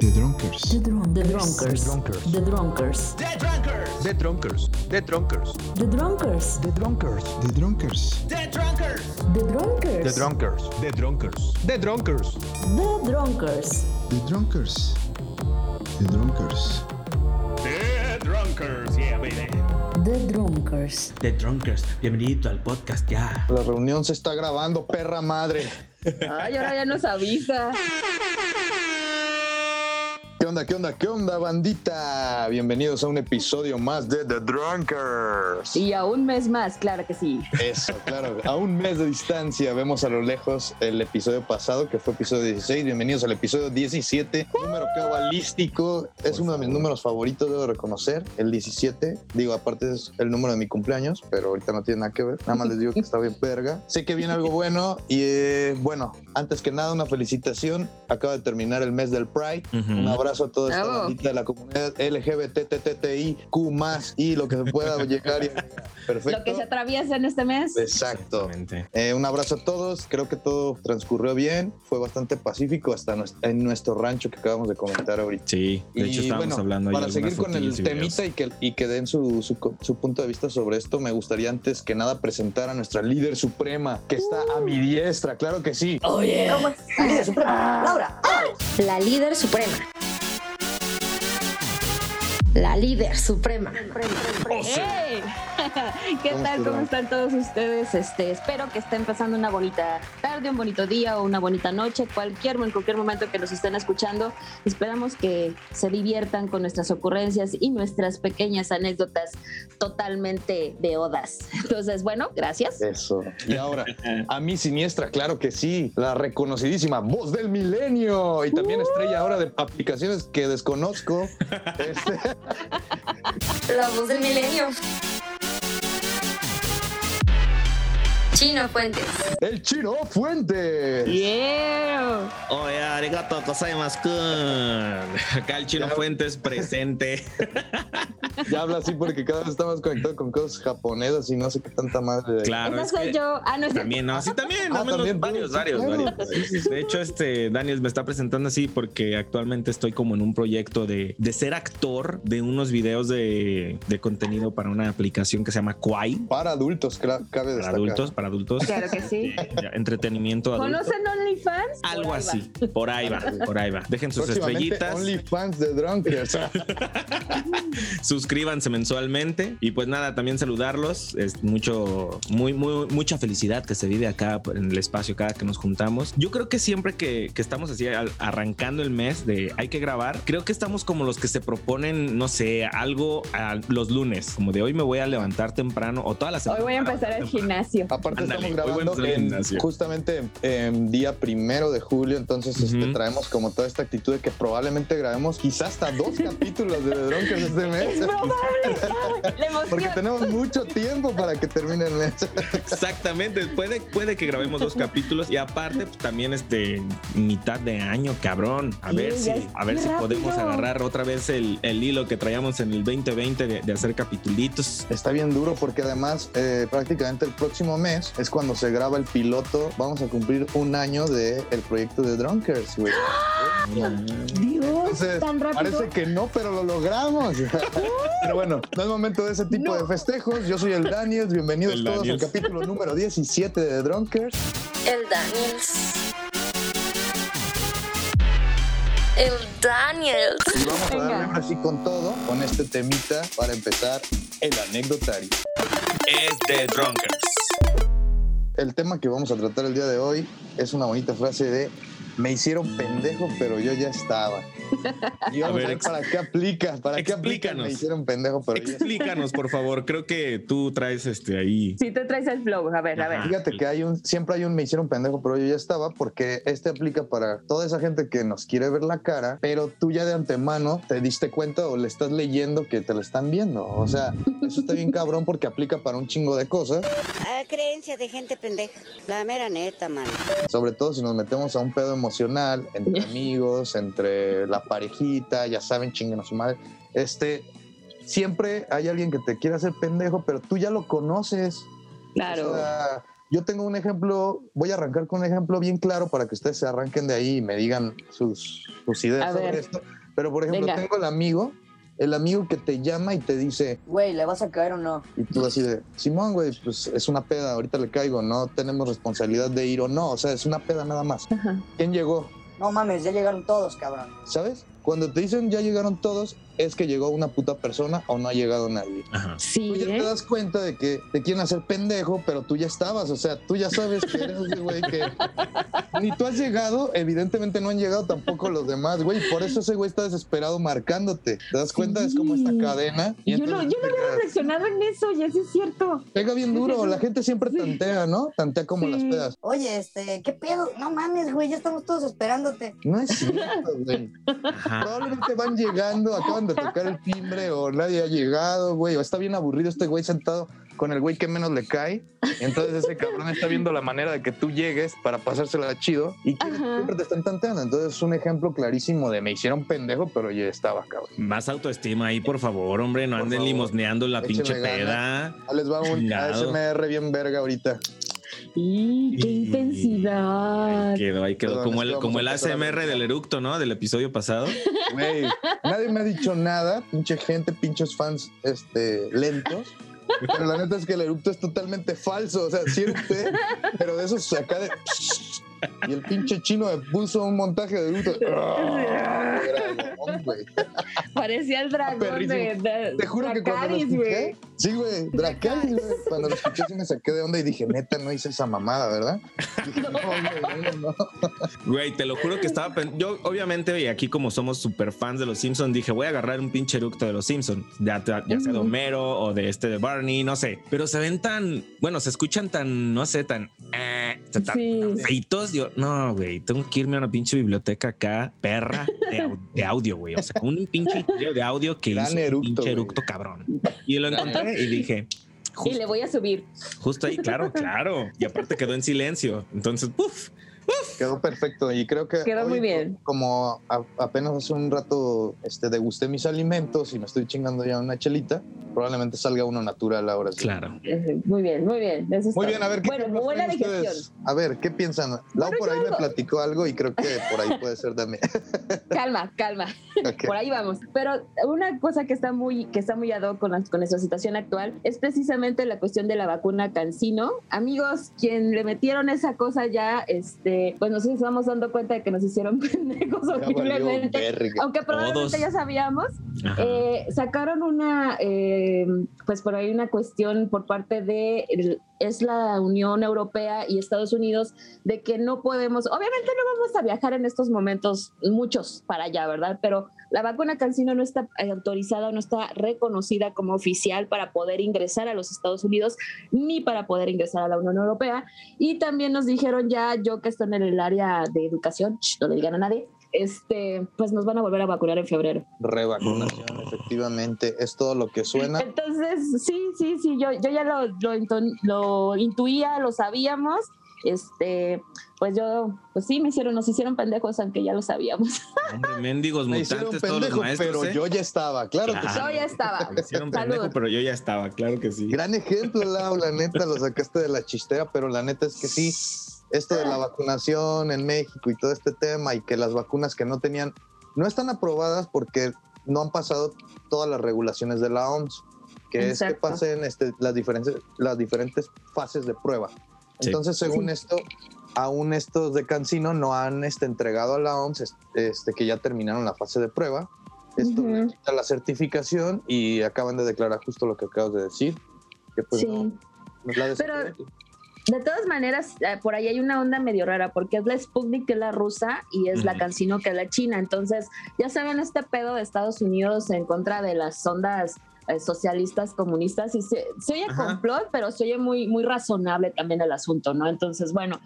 The Drunkers. The, drunk, the Drunkers. The Drunkers. The Drunkers. The Drunkers. The Drunkers. The Drunkers. The Drunkers. The Drunkers. The Drunkers. The Drunkers. The Drunkers. The Drunkers. The Drunkers. The Drunkers. The Drunkers. The Drunkers. The Drunkers. Yeah, baby. The Drunkers. The Drunkers. Bienvenido al podcast ya. La reunión se está grabando, perra madre. Ay, ahora ya nos avisa. ¿Qué onda, qué onda, qué onda, bandita? Bienvenidos a un episodio más de The Drunkers. Y a un mes más, claro que sí. Eso, claro. A un mes de distancia vemos a lo lejos el episodio pasado, que fue episodio 16. Bienvenidos al episodio 17. Número cabalístico. Es uno de mis números favoritos, debo reconocer. El 17. Digo, aparte es el número de mi cumpleaños, pero ahorita no tiene nada que ver. Nada más les digo que está bien verga. Sé que viene algo bueno. Y eh, bueno, antes que nada, una felicitación. Acaba de terminar el mes del Pride. Un abrazo a toda esta Bravo. bandita de la comunidad LGBTTTIQ más y lo que se pueda llegar. y- Perfecto. Lo que se atraviesa en este mes. Exacto. Eh, un abrazo a todos. Creo que todo transcurrió bien. Fue bastante pacífico hasta en nuestro rancho que acabamos de comentar ahorita. Sí, de hecho Y estábamos bueno, hablando ahí Para seguir con el temita y que, y que den su, su, su punto de vista sobre esto, me gustaría antes que nada presentar a nuestra líder suprema, que está a mi diestra, claro que sí. Oh, yeah. Laura. La líder suprema la líder suprema. ¿Qué ¿Cómo tal? ¿Cómo están todos ustedes? Este, espero que estén pasando una bonita tarde, un bonito día o una bonita noche, cualquier, en cualquier momento que nos estén escuchando. Esperamos que se diviertan con nuestras ocurrencias y nuestras pequeñas anécdotas totalmente de odas. Entonces, bueno, gracias. Eso. Y ahora, a mi siniestra, claro que sí, la reconocidísima voz del milenio y también estrella ahora de aplicaciones que desconozco. Este, La voz del milenio. Chino Fuentes. el Chino Fuentes. ¡Yeah! Oye, arigato gozaimasu. Acá el Chino Ya. Fuentes presente. Ya habla así porque cada vez estamos conectados con cosas japonesas y no sé qué tanta madre. de ahí. Claro, Esa es soy que yo. Ah, no es también, no, sí, también, Ah, no, también, varios, varios, claro. varios. De hecho, este Daniel me está presentando así porque actualmente estoy como en un proyecto de, de ser actor de unos videos de, de contenido para una aplicación que se llama Kwai. Para adultos, cabe Para destacar. adultos, para adultos. Claro que sí. Ya, Entretenimiento adulto. ¿Conocen OnlyFans? Algo Por ahí va. así. Por ahí va, por ahí va. Dejen sus estrellitas. OnlyFans de Drunkers. suscríbanse mensualmente y pues nada también saludarlos es mucho muy muy mucha felicidad que se vive acá en el espacio cada que nos juntamos yo creo que siempre que, que estamos así al- arrancando el mes de hay que grabar creo que estamos como los que se proponen no sé algo a los lunes como de hoy me voy a levantar temprano o todas las Hoy voy a empezar el gimnasio. Aparte Ándale, estamos grabando en- justamente en día primero de julio, entonces este, Ujú. traemos como toda esta actitud de que probablemente grabemos quizás hasta dos capítulos de The Drunkers este Es mes. Porque tenemos mucho tiempo para que termine el mes. Exactamente, puede, puede que grabemos dos capítulos y aparte pues, también este mitad de año, cabrón. A Sí, ver si, a ver si podemos agarrar otra vez el, el hilo que traíamos en el 2020 de, de hacer capitulitos. Está bien duro porque además eh, prácticamente el próximo mes es cuando se graba el piloto. Vamos a cumplir un año del el proyecto de Drunkers, güey. Dios, Entonces, tan rápido. parece que no, pero lo logramos. pero bueno, no es momento de ese tipo de festejos. Yo soy el Daniels. Bienvenidos El todos Daniels. al capítulo número 17 de The Drunkers. El Daniels. El Daniels. Y vamos a darle ahora sí con todo, con este temita para empezar el anecdotario. Es de Drunkers. El tema que vamos a tratar el día de hoy es una bonita frase de me hicieron pendejo, pero yo ya estaba. Y vamos a ver, para qué aplica, para qué aplica explícanos. me hicieron pendejo, pero yo ya estaba. Explícanos, por favor. Creo que tú traes este ahí. Si te traes el flow, a ver, a ver. Fíjate que hay un, siempre hay un me hicieron pendejo, pero yo ya estaba, porque este aplica para toda esa gente que nos quiere ver la cara, pero tú ya de antemano te diste cuenta o le estás leyendo que te lo están viendo. O sea, eso está bien cabrón porque aplica para un chingo de cosas, Ah, creencia de gente pendeja. La mera neta, mano. sobre todo si nos metemos a un pedo emocional entre amigos, entre la parejita, ya saben, chinguen a su madre. Este, siempre hay alguien que te quiere hacer pendejo, pero tú ya lo conoces. Claro. O sea, yo tengo un ejemplo, voy a arrancar con un ejemplo bien claro para que ustedes se arranquen de ahí y me digan sus, sus ideas A sobre ver. esto. Pero, por ejemplo, Venga. tengo el amigo, el amigo que te llama y te dice, Güey, ¿le vas a caer o no? y tú así de, Simón, güey, pues es una peda, ahorita le caigo, no tenemos responsabilidad de ir o no, o sea, es una peda nada más. Ajá. ¿Quién llegó? No mames, ya llegaron todos, cabrón. ¿Sabes? Cuando te dicen ya llegaron todos, es que llegó una puta persona o no ha llegado nadie. Ajá. Sí, Tú ya ¿eh? te das cuenta de que te quieren hacer pendejo, pero tú ya estabas, o sea, tú ya sabes que eres ese güey que ni tú has llegado, evidentemente no han llegado tampoco los demás, güey, por eso ese güey está desesperado marcándote. ¿Te das cuenta? Es como esta cadena. y Yo no, yo no había reflexionado en eso, ya sí es cierto. Pega bien duro, la gente siempre tantea, ¿no? Tantea como Sí. las pedas. Oye, este, ¿qué pedo? No mames, güey, ya estamos todos esperándote. No es cierto, güey. Probablemente van llegando, acaban de tocar el timbre o nadie ha llegado, güey, o está bien aburrido este güey sentado con el güey que menos le cae. Entonces ese cabrón está viendo la manera de que tú llegues para pasársela chido y Ajá. siempre te están tanteando. Entonces es un ejemplo clarísimo de me hicieron pendejo, pero ya estaba, cabrón. Más autoestima ahí, por favor, hombre. No Por anden favor. limosneando la Échale pinche ganas. peda. Ahí Les va un. ASMR bien verga ahorita. Y qué Y- intensidad. Quedó ahí, quedó Perdón, como el, como el empezar a ASMR ver. del eructo, ¿no? Del episodio pasado. Güey, nadie me ha dicho nada, pinche gente, pinches fans este, lentos. Pero la neta es que el eructo es totalmente falso. O sea, sí pero de esos acá de. Y el pinche chino me puso un montaje de eructo. Era dragón, güey. Parecía el dragón de, de Te juro que cuando lo escuché. güey. Sí, güey, Dracaris, güey. Cuando lo escuché sí me saqué de onda y dije, neta, no hice esa mamada, ¿verdad? Dije, no, güey, no, no, no. Güey, te lo juro que estaba. Yo, obviamente, y aquí como somos super fans de los Simpsons, dije, voy a agarrar un pinche eructo de los Simpsons. Ya, ya sea de. Homero o de este de Barney, no sé. Pero se ven tan. Bueno, se escuchan tan, no sé, tan. eh, tan Sí. feitos. Yo, no, güey, tengo que irme a una pinche biblioteca acá, perra, de audio, güey. O sea, con un pinche de audio que Gran hizo un eructo, pinche güey. eructo cabrón. Y lo encontré y dije. Y Justo, le voy a subir. justo ahí, claro, claro. Y aparte quedó en silencio. Entonces, ¡puf! Quedó perfecto y creo que Quedó muy bien. Como a- apenas hace un rato este, degusté mis alimentos y me estoy chingando ya una chelita, probablemente salga uno natural ahora. sí. Claro. Muy bien, muy bien. Eso Muy bien, a ver, ¿qué Bueno, buena digestión. ustedes? A ver, ¿qué piensan? Lau Bueno, por ahí me algo- platicó algo y creo que por ahí puede ser también. Calma, calma. Ok. Por ahí vamos. Pero una cosa que está muy, que está muy ad hoc con, la- con nuestra situación actual es precisamente la cuestión de la vacuna Cancino. Amigos, quien le metieron esa cosa ya, este, pues nos estamos dando cuenta de que nos hicieron pendejos horriblemente. Aunque probablemente Todos. ya sabíamos, eh, sacaron una, eh, pues por ahí una cuestión por parte de, el- es la Unión Europea y Estados Unidos, de que no podemos, obviamente no vamos a viajar en estos momentos, muchos para allá, ¿verdad? Pero la vacuna Cancino no está autorizada, no está reconocida como oficial para poder ingresar a los Estados Unidos ni para poder ingresar a la Unión Europea. Y también nos dijeron ya, yo que estoy en el área de educación, no le digan a nadie, este, pues nos van a volver a vacunar en febrero. Revacunación, efectivamente, es todo lo que suena. Entonces, sí, sí, sí, yo, yo ya lo, lo, intuía, lo sabíamos. Este, pues yo, pues sí, me hicieron, nos hicieron pendejos, aunque ya lo sabíamos. Hombre, mendigos Me hicieron mutantes, todos los pendejo, maestros. pero ¿eh? yo ya estaba, claro que sí. Yo ya estaba. Me hicieron pendejo, Salud. pero yo ya estaba, claro que sí. Gran ejemplo, Lau, la neta, lo sacaste de la chistera, pero la neta es que sí, esto de la vacunación en México y todo este tema y que las vacunas que no tenían, no están aprobadas porque no han pasado todas las regulaciones de la OMS, que es que Exacto. pasen este, las, diferentes, las diferentes fases de prueba. Sí. Entonces, según esto, aún estos de Cancino no han este, entregado a la OMS este, que ya terminaron la fase de prueba. Esto Ujú. les quita la certificación y acaban de declarar justo lo que acabas de decir, que pues Sí. no, no la Pero-. De todas maneras, eh, por ahí hay una onda medio rara, porque es la Sputnik que es la rusa y es la. Cancino que es la china. Entonces, ya saben este pedo de Estados Unidos en contra de las ondas eh, socialistas, comunistas, y se, se oye Ajá. complot, pero se oye muy, muy razonable también el asunto, ¿no? Entonces, bueno,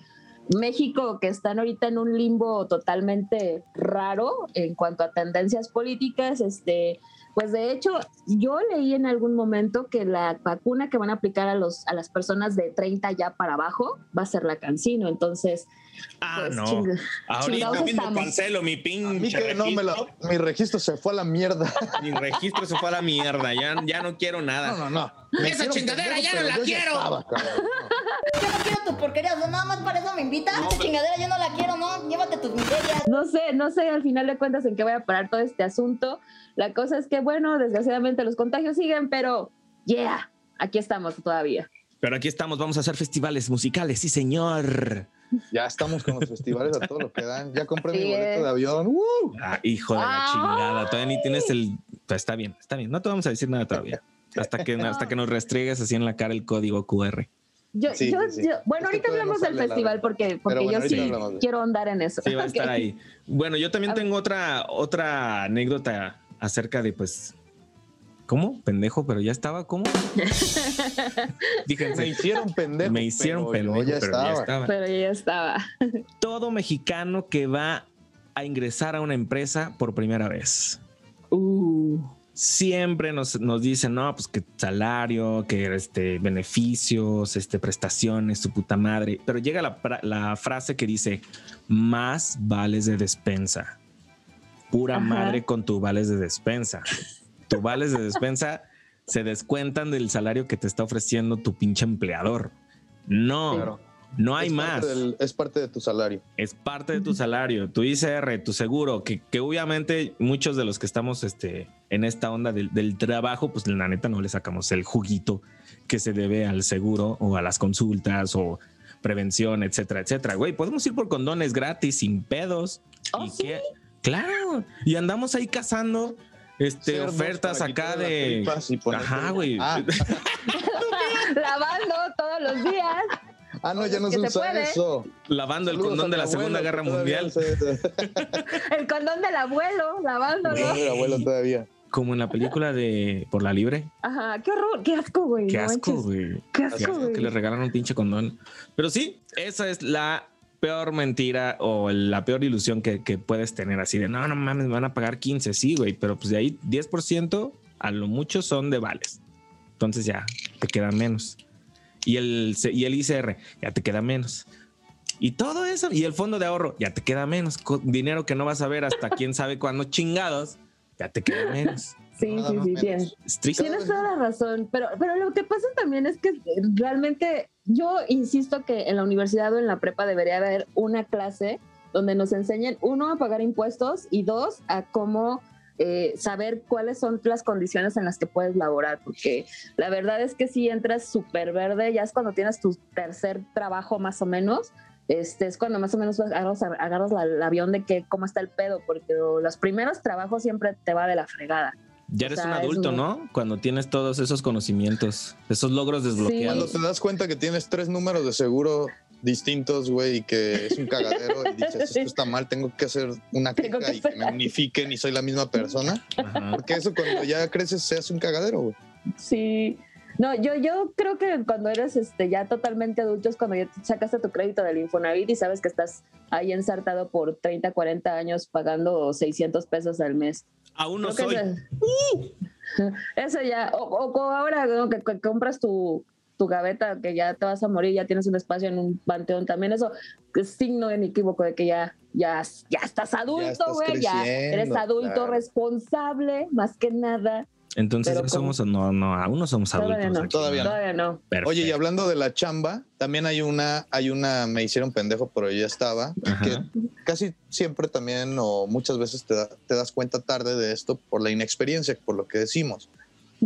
México, que están ahorita en un limbo totalmente raro en cuanto a tendencias políticas, este, pues de hecho, yo leí en algún momento que la vacuna que van a aplicar a, los, a las personas de 30 ya para abajo va a ser la Cancino. Entonces, Ah, pues, no. Ahorita mismo cancelo mi A mí pinche que no me registro. la, mi registro se fue a la mierda. Mi registro se fue a la mierda. Ya, ya no quiero nada. No, no, no. Me Esa chingadera ya no la yo ya quiero. estaba, cabrón, no. Yo no quiero tus porquerías, ¿no? nada más para eso me invitas. Esa chingadera yo no la quiero, ¿no? Llévate tus miserias. No sé, no sé al final de cuentas en qué voy a parar todo este asunto. La cosa es que, bueno, desgraciadamente los contagios siguen, pero yeah, aquí estamos todavía. Pero aquí estamos, vamos a hacer festivales musicales, sí, señor. Ya estamos con los festivales a todo lo que dan. Ya compré mi boleto de avión. Ah, hijo de la chingada. Todavía ni tienes el. Pues está bien, está bien. No te vamos a decir nada todavía. Hasta que, hasta que nos restregues así en la cara el código QR. Yo, Sí, yo, sí, sí. yo- bueno, Es que ahorita hablamos del festival porque, porque bueno, yo sí hablamos quiero andar en eso. Sí, va a estar ahí. Bueno, yo también A- tengo otra, otra anécdota acerca de, pues. ¿Cómo? Pendejo, pero ya estaba. ¿Cómo? Me Fíjense. hicieron pendejo. Me hicieron pero pendejo, ya pero ya estaba. Pero ya estaba. Todo mexicano que va a ingresar a una empresa por primera vez. Uh, siempre nos, nos dicen, no, pues que salario, que este, beneficios, este, prestaciones, su puta madre. Pero llega la, frase que dice, más vales de despensa. Pura Ajá. madre con tu vales de despensa. Tu vales de despensa se descuentan del salario que te está ofreciendo tu pinche empleador. No, Claro. No hay Es más parte del- es parte de tu salario. es parte de tu salario, tu ICR, tu seguro, que, que obviamente muchos de los que estamos este, en esta onda del, del trabajo, pues la neta no le sacamos el juguito que se debe al seguro o a las consultas o prevención, etcétera, etcétera. Güey, podemos ir por condones gratis, sin pedos. ¿Oh, y sí? que- claro, y andamos ahí cazando este, ofertas acá de... Ajá, güey. Ah, lavando todos los días. Ah, no, ya no se usa puede. eso. Lavando el condón de la Segunda Guerra Mundial. El condón del abuelo, lavándolo. No, el abuelo todavía. Como en la película de Por la Libre. Ajá, qué horror, qué asco, güey. Qué asco, güey. Qué Qué asco, asco güey. que le regalan un pinche condón. Pero sí, esa es la peor mentira o la peor ilusión que, que puedes tener así de no, no mames, me van a pagar 15, sí, güey, pero pues de ahí 10% a lo mucho son de vales. Entonces ya te queda menos. Y el, C- y el ICR ya te queda menos. Y todo eso, y el fondo de ahorro ya te queda menos. Dinero que no vas a ver hasta quién sabe cuándo chingados, ya te queda menos. Sí, Nada sí, sí, menos. tienes. Tienes toda la razón, pero, pero lo que pasa también es que realmente yo insisto que en la universidad o en la prepa debería haber una clase donde nos enseñen, uno, a pagar impuestos y dos, a cómo eh, saber cuáles son las condiciones en las que puedes laborar, porque la verdad es que si entras súper verde, ya es cuando tienes tu tercer trabajo más o menos, este, es cuando más o menos agarras, agarras la- el avión de que cómo está el pedo, porque los primeros trabajos siempre te va de la fregada. Ya O eres sea, un adulto, muy- ¿no? Cuando tienes todos esos conocimientos, esos logros Cuando desbloqueados. te das cuenta que tienes tres números de seguro distintos, güey, y que es un cagadero y dices, esto está mal, tengo que hacer una queja que y que me unifiquen y soy la misma persona. Ajá. Porque eso cuando ya creces se hace un cagadero, güey. Sí. No, yo, yo creo que cuando eres este, ya totalmente adulto es cuando ya te sacaste tu crédito del Infonavit y sabes que estás ahí ensartado por 30, 40 años pagando 600 pesos al mes. Aún no Creo soy. Eso, eso ya, o, o ahora ¿no? que, que compras tu, tu gaveta, que ya te vas a morir, ya tienes un espacio en un panteón, también eso es signo inequívoco de que ya, ya, ya estás adulto, güey, ya, eres adulto claro. responsable, más que nada. Entonces Pero ya como- somos, no, no, aún no somos Todavía adultos. no. aquí, Todavía no. Todavía no. Oye, y hablando de la chamba, también hay una, hay una, me hicieron pendejo, pero ya estaba, Ajá. que casi siempre también o muchas veces te, da- te das cuenta tarde de esto por la inexperiencia, por lo que decimos.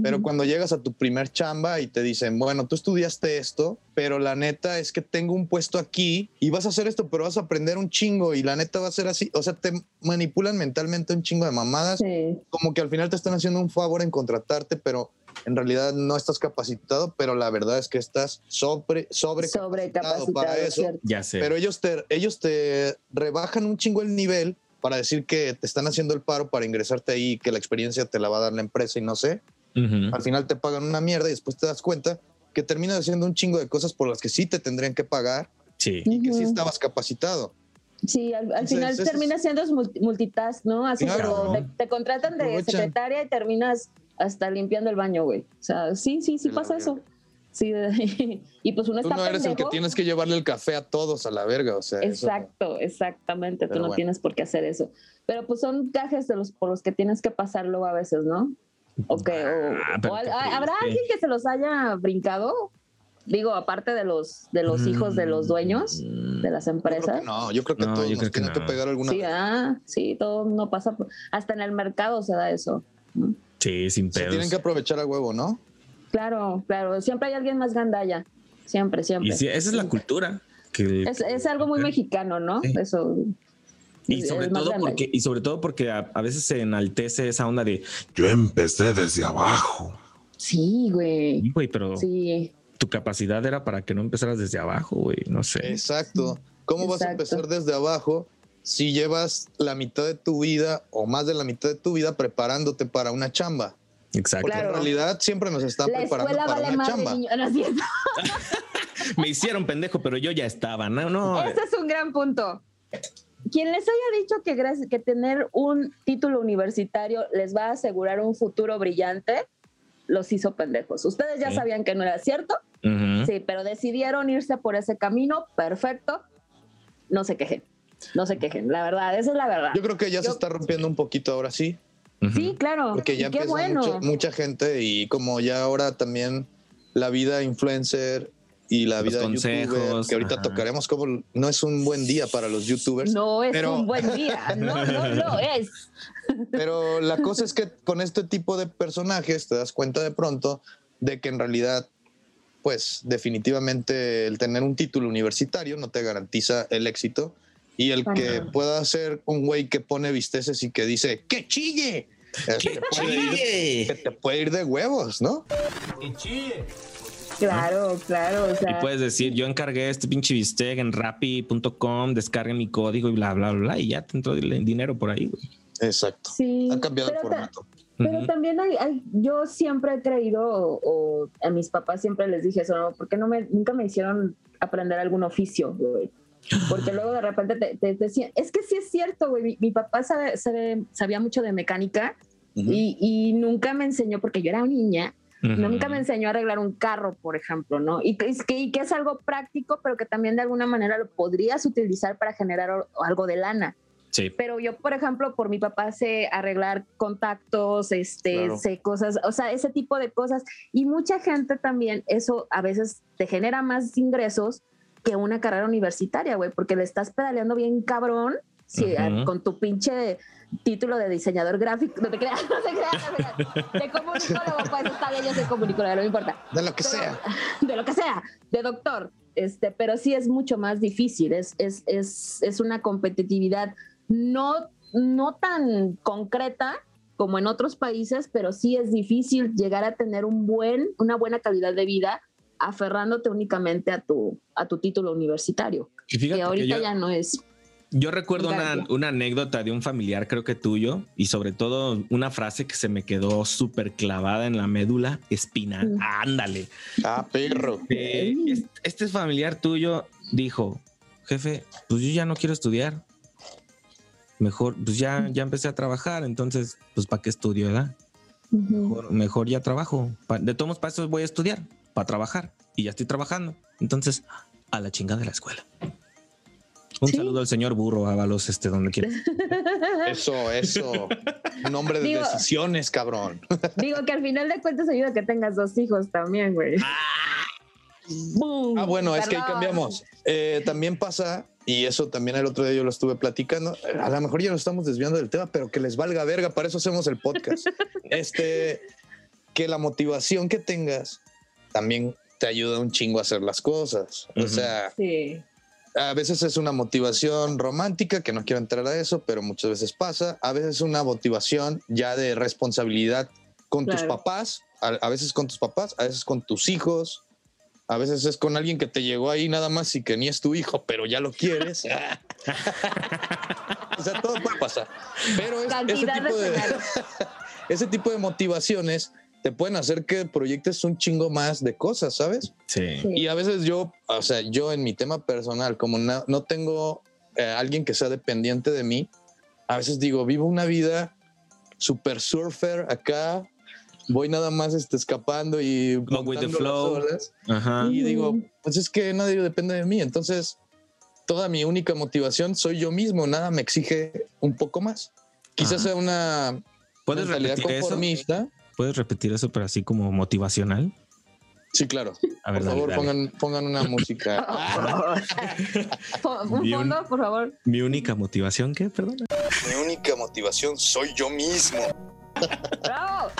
Pero cuando llegas a tu primer chamba y te dicen, bueno, tú estudiaste esto, pero la neta es que tengo un puesto aquí y vas a hacer esto, pero vas a aprender un chingo y la neta va a ser así. O sea, te manipulan mentalmente un chingo de mamadas, Sí. como que al final te están haciendo un favor en contratarte, pero en realidad no estás capacitado, pero la verdad es que estás sobre, sobre, Sobrecapacitado, para eso. ¿cierto? Ya sé. Pero ellos te, ellos te rebajan un chingo el nivel para decir que te están haciendo el paro para ingresarte ahí, que la experiencia te la va a dar la empresa y no sé. Ujú. Al final te pagan una mierda y después te das cuenta que terminas haciendo un chingo de cosas por las que sí te tendrían que pagar Sí. y que sí estabas capacitado. Sí, al, al Entonces, final eso es- terminas siendo multi- multitask, ¿no? Así Claro. como te, te contratan de Aprovechan. secretaria y terminas hasta limpiando el baño, güey. O sea, sí, sí, sí pasa eso. Sí, y pues uno Tú está no eres el que pendejo. tienes que llevarle el café a todos a la verga, o sea. eso- Exacto, exactamente. Tú no bueno. tienes por qué hacer eso. Pero pues son gajes de los por los que tienes que pasarlo a veces, ¿no? O que, o- Ah, o qué al- ¿Habrá alguien que se los haya brincado? Digo, aparte de los de los hijos de los dueños de las empresas. no, yo creo que No, todos yo nos creo que tienen que no. pegar alguna Sí, ah, sí, todo no pasa. por- Hasta en el mercado se da eso. ¿no? Sí, sin Se pedos. tienen que aprovechar a huevo, ¿no? Claro, claro. Siempre hay alguien más gandalla. Siempre, siempre. Y esa es la cultura. Que, Es, es algo muy mexicano, ¿no? Sí. Eso. Y sobre todo porque, y sobre todo porque a, a veces se enaltece esa onda de, Yo empecé desde abajo. Sí, güey. güey, pero Sí. tu capacidad era para que no empezaras desde abajo, güey. No sé. Exacto. ¿Cómo vas a empezar desde abajo si llevas la mitad de tu vida o más de la mitad de tu vida preparándote para una chamba? Exacto. Porque Claro. en realidad siempre nos están La preparando escuela para vale una chamba. niño. No es cierto. Me hicieron pendejo, pero yo ya estaba. No, no. Ese es un gran punto. Quien les haya dicho que, gracias, que tener un título universitario les va a asegurar un futuro brillante, los hizo pendejos. Ustedes ya Sí. sabían que no era cierto, sí, pero decidieron irse por ese camino, perfecto. No se quejen, no se quejen, la verdad, esa es la verdad. Yo creo que ya se está rompiendo un poquito ahora sí. Sí, claro, porque ya qué bueno. mucha, mucha gente y como ya ahora también la vida influencer y la Los vida youtuber, consejos, que ahorita ajá. tocaremos como no es un buen día para los youtubers. No es pero- un buen día, no, no, no es. Pero la cosa es que con este tipo de personajes te das cuenta de pronto de que en realidad, pues definitivamente el tener un título universitario no te garantiza el éxito. Y el que Ajá. pueda ser un güey que pone visteces y que dice, ¡que chille! Eh, te puede ir- que te puede ir de huevos, ¿no? Claro, claro, o Y puedes decir, yo encargué este pinche bistec en rappi.com, descarguen mi código y bla, bla, bla, y ya te entró el dinero por ahí, güey. Exacto. sí. Ha cambiado el formato. Pero también hay, hay- yo siempre he creído, o, o a mis papás siempre les dije eso, ¿no? Porque no me, nunca me hicieron aprender algún oficio, güey. Porque luego de repente te, te decían, es que sí es cierto, güey, mi, mi papá sabe- sabe- sabía mucho de mecánica y, y nunca me enseñó, porque yo era niña, Nunca me enseñó a arreglar un carro, por ejemplo, ¿no? Y que, y que es algo práctico, pero que también de alguna manera lo podrías utilizar para generar algo de lana. Sí. Pero yo, por ejemplo, por mi papá sé arreglar contactos, este, Claro. sé cosas, o sea, ese tipo de cosas. Y mucha gente también, eso a veces te genera más ingresos que una carrera universitaria, güey, porque le estás pedaleando bien cabrón si, Ujú. con tu pinche título de diseñador gráfico. No te creas, no te creas, no te creas. De comunicólogo, pues está bien, yo soy comunicólogo, no me importa De lo que pero- sea. de lo que sea, de doctor, este, pero sí es mucho más difícil, es, es, es, es una competitividad no, no tan concreta como en otros países, pero sí es difícil llegar a tener un buen, una buena calidad de vida aferrándote únicamente a tu, a tu título universitario, Y que fíjate que ahorita yo, ya no es. Yo recuerdo una, anécdota de un familiar, creo que tuyo, y sobre todo una frase que se me quedó súper clavada en la médula espinal. Mm. Ándale. Ah, perro. Eh, es- este familiar tuyo dijo, jefe, pues yo ya no quiero estudiar. Mejor, pues ya, ya empecé a trabajar, entonces, pues ¿para qué estudio, verdad? Mejor, mejor ya trabajo. Pa- de todos pasos voy a estudiar, para trabajar, y ya estoy trabajando. Entonces, a la chingada de la escuela. Un Sí. saludo al señor Burro Ábalos, este, donde quiera. Eso, eso. Un hombre de Digo- decisiones, cabrón. Digo que al final de cuentas ayuda a que tengas dos hijos también, güey. Boom. Ah, bueno, es que ahí cambiamos. Eh, también pasa, y eso también el otro día yo lo estuve platicando, a lo mejor ya nos estamos desviando del tema, pero que les valga verga, para eso hacemos el podcast. este, que la motivación que tengas también te ayuda un chingo a hacer las cosas. O sea, Sí. A veces es una motivación romántica, que no quiero entrar a eso, pero muchas veces pasa. A veces es una motivación ya de responsabilidad con tus papás, a, a veces con tus papás, a veces con tus hijos, a veces es con alguien que te llegó ahí nada más y que ni es tu hijo, pero ya lo quieres. o sea, todo puede pasar. Pero es- tipo de, ese tipo de motivaciones te pueden hacer que proyectes un chingo más de cosas, ¿sabes? Sí. Sí. Y a veces yo, o sea, yo en mi tema personal, como na- no tengo eh, alguien que sea dependiente de mí, a veces digo, vivo una vida super surfer acá, voy nada más este, escapando y Go with the las flow. Ajá. y digo, pues es que nadie depende de mí, entonces toda mi única motivación soy yo mismo, nada me exige un poco más. Quizás Ajá. sea una ¿Puedes mentalidad repetir eso? ¿Puedes repetir eso, pero así como motivacional? Sí, claro. A ver, Por dale, favor, dale. pongan, pongan una música. Un fondo, por favor. Mi única motivación, ¿qué? Perdón. Mi única motivación soy yo mismo. ¡Bravo!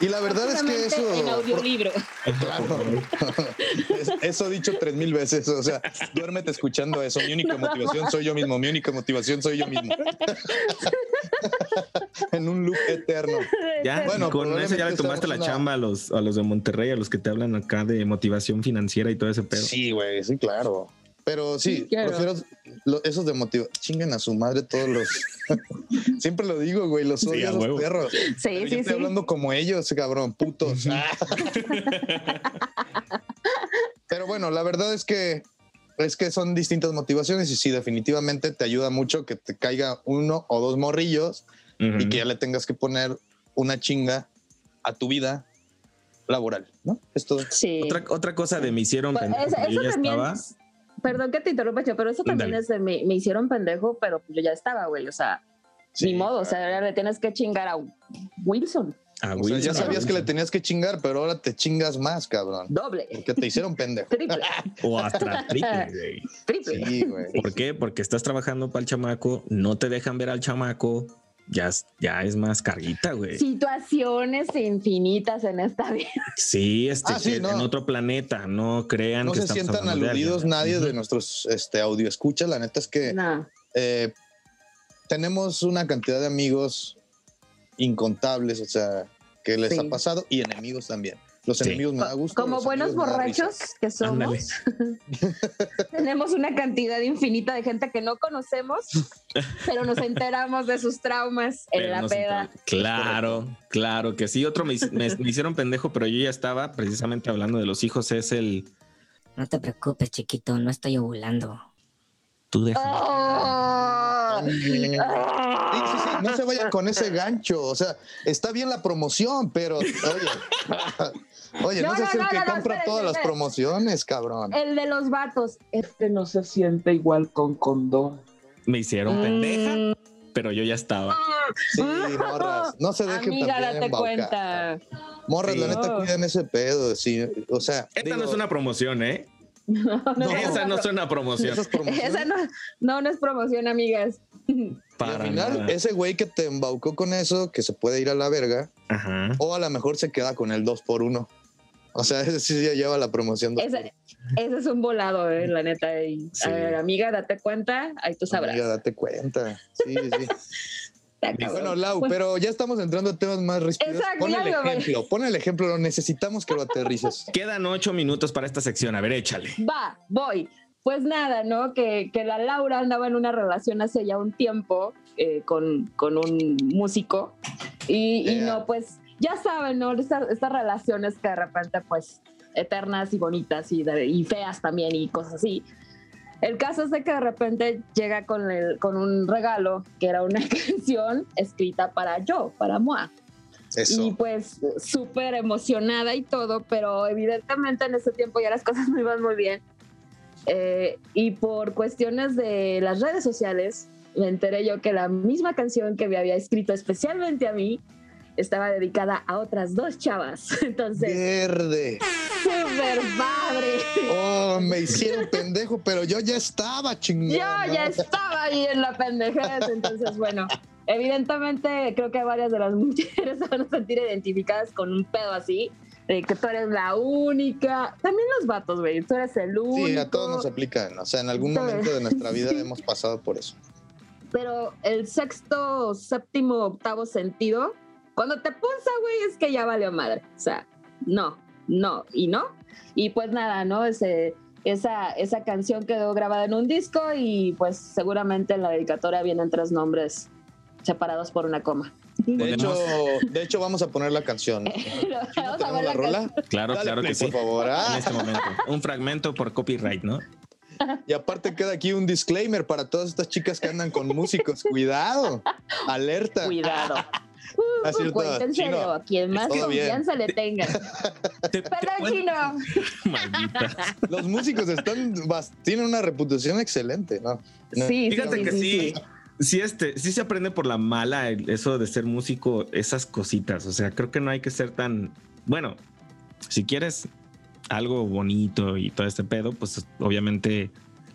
Y la verdad es que eso. En audiolibro. Claro. Es- Eso dicho tres mil veces. O sea, duérmete escuchando eso. Mi única motivación soy yo mismo. Mi única motivación soy yo mismo. en un loop eterno. Ya, Bueno, con eso ya le tomaste la una- chamba a los, a los de Monterrey, a los que te hablan acá de motivación financiera y todo ese pedo. Sí, güey, sí, claro. Pero sí, Sí, claro. prefiero lo- esos de motivo. Chinguen a su madre todos los. Siempre lo digo, güey, los odio a los huevo. perros. Sí, Pero yo sí, estoy hablando como ellos, cabrón, putos. Ah. Pero bueno, la verdad es que es que son distintas motivaciones y sí, definitivamente te ayuda mucho que te caiga uno o dos morrillos y que ya le tengas que poner una chinga a tu vida laboral, ¿no? Es todo. Sí. Otra, otra cosa de me hicieron Pues, pendejo, eso, que yo eso ya también. estaba. Perdón que te interrumpa, pero eso también Dale. es de me, me hicieron pendejo, pero pues yo ya estaba, güey. O sea, Sí, ni modo. O sea, claro. ahora le tienes que chingar a Wilson. Ah, O sea, Wilson, ya ah, sabías que le tenías que chingar, pero ahora te chingas más, cabrón. Doble. Porque te hicieron pendejo. Triple. O hasta triple, güey. Triple. Sí, güey. ¿Por qué? Porque estás trabajando para el chamaco, no te dejan ver al chamaco, ya, es- ya es más carguita, güey. Situaciones infinitas en esta vida. Sí, este, Ah, sí, que no. en otro planeta, no crean No que se estamos sientan de aludidos nadie de nuestros este, audio escucha. La neta es que No. eh, tenemos una cantidad de amigos incontables, o sea, que les Sí. ha pasado y enemigos también. Los Sí. enemigos me da gusto. Como buenos borrachos que somos, tenemos una cantidad infinita de gente que no conocemos, pero nos enteramos de sus traumas en Pero la peda. Claro, claro que sí. Otro me, hic- me- me hicieron pendejo, pero yo ya estaba precisamente hablando de los hijos. Es el No te preocupes, chiquito, no estoy ovulando. tú deja. ¡Oh! Sí, sí, sí. No se vayan con ese gancho. O sea, está bien la promoción, pero oye, oye, no, No, seas no, el no, que no, no, compra todas las promociones, cabrón. El de los vatos. Este no se siente igual con condón. Me hicieron Mm. pendeja, pero yo ya estaba. Sí, morras, no se dejen Amiga, también date cuenta. Morras, la neta, cuiden ese pedo, sí. O sea, Esta digo, no es una promoción, ¿eh? No, no, Esa no es una promoción. Esa no, no, no es promoción, amigas. Y Para al final, nada. ese güey que te embaucó con eso, que se puede ir a la verga, Ajá. o a lo mejor se queda con el 2 por 1 O sea, ese sí ya lleva la promoción. Ese, ese es un volado, eh, la neta. Y, Sí. A ver, amiga, date cuenta. Ahí tú sabrás. Amiga, date cuenta. Sí, sí. Bueno, Lau, Pues, pero ya estamos entrando a temas más ríspidos. Exacto, Pon el ejemplo, pon el ejemplo, lo necesitamos que lo aterrices. Quedan ocho minutos para esta sección. A ver, échale. Va, voy. Pues nada, ¿no? Que, que la Laura andaba en una relación hace ya un tiempo eh, con, con un músico y, no, pues ya saben, ¿no? Estas, estas relaciones que de repente, pues, eternas y bonitas y, de- y feas también y cosas así. El caso es de que de repente llega con, el, con un regalo que era una canción escrita para yo, para Moa. Y pues súper emocionada y todo, pero evidentemente en ese tiempo ya las cosas no iban muy bien. Eh, y por cuestiones de las redes sociales, me enteré yo que la misma canción que me había escrito especialmente a mí estaba dedicada a otras dos chavas. Entonces, Verde. súper padre. Oh, me hicieron pendejo, pero yo ya estaba chingando. Yo ya estaba ahí en la pendejez, entonces bueno, evidentemente creo que varias de las mujeres se van a sentir identificadas con un pedo así, de que tú eres la única, también los vatos, güey, tú eres el único. Sí, a todos nos aplican. O sea, en algún momento de nuestra vida Sí. hemos pasado por eso. Pero el sexto, séptimo, octavo sentido, cuando te punza, güey, es que ya valió madre. O sea, no, no y no. Y pues nada, ¿no? Ese, esa, esa canción quedó grabada en un disco y pues seguramente en la dedicatoria vienen tres nombres separados por una coma. De hecho, de hecho, vamos a poner la canción. ¿no? Vamos a ¿Tenemos ver la la rola? Claro, Dale claro play, que sí. Por favor. Ah, En este momento. Un fragmento por copyright, ¿no? Y aparte queda aquí un disclaimer para todas estas chicas que andan con músicos. Cuidado. Alerta. Cuidado. Ah, Chino, a quien más bien. confianza le tenga. Te- te Perdón, chino. Maldita. Los músicos están tienen una reputación excelente, ¿no? Sí, sí, Fíjate sí, que sí, sí. sí. Sí, este, sí se aprende por la mala el- eso de ser músico, esas cositas. O sea, creo que no hay que ser tan. Bueno, si quieres algo bonito y todo este pedo, pues obviamente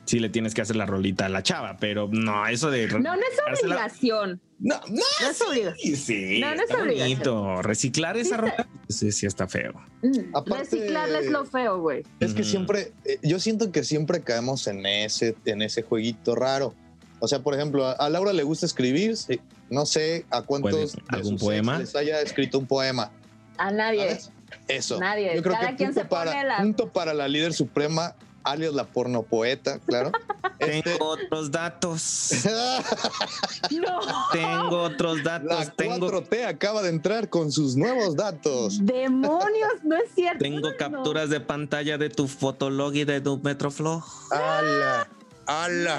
sí le tienes que hacer la rolita a la chava, pero no, eso de. No, no es obligación. No, no, No es obligación. Sí, sí, No, no es obligación. bonito. Reciclar esa rola, sí, sí está feo. Mm, Aparte- es lo feo, güey. Es que siempre, eh, yo siento que siempre caemos en ese, en ese jueguito raro. O sea, por ejemplo, a, a Laura le gusta escribir, sí, no sé a cuántos ¿algún poema? les haya escrito un poema. A nadie. ¿sabes? Eso. Nadie. Yo creo Cada que quien punto se pone para, la- punto para la líder suprema, alias la porno poeta, claro. Este- Tengo otros datos. No. Tengo otros datos. la tengo 4T acaba de entrar con sus nuevos datos. Demonios, no es cierto. tengo No. capturas de pantalla de tu fotolog y de tu Metroflog. ¡Hala! ¡Hala!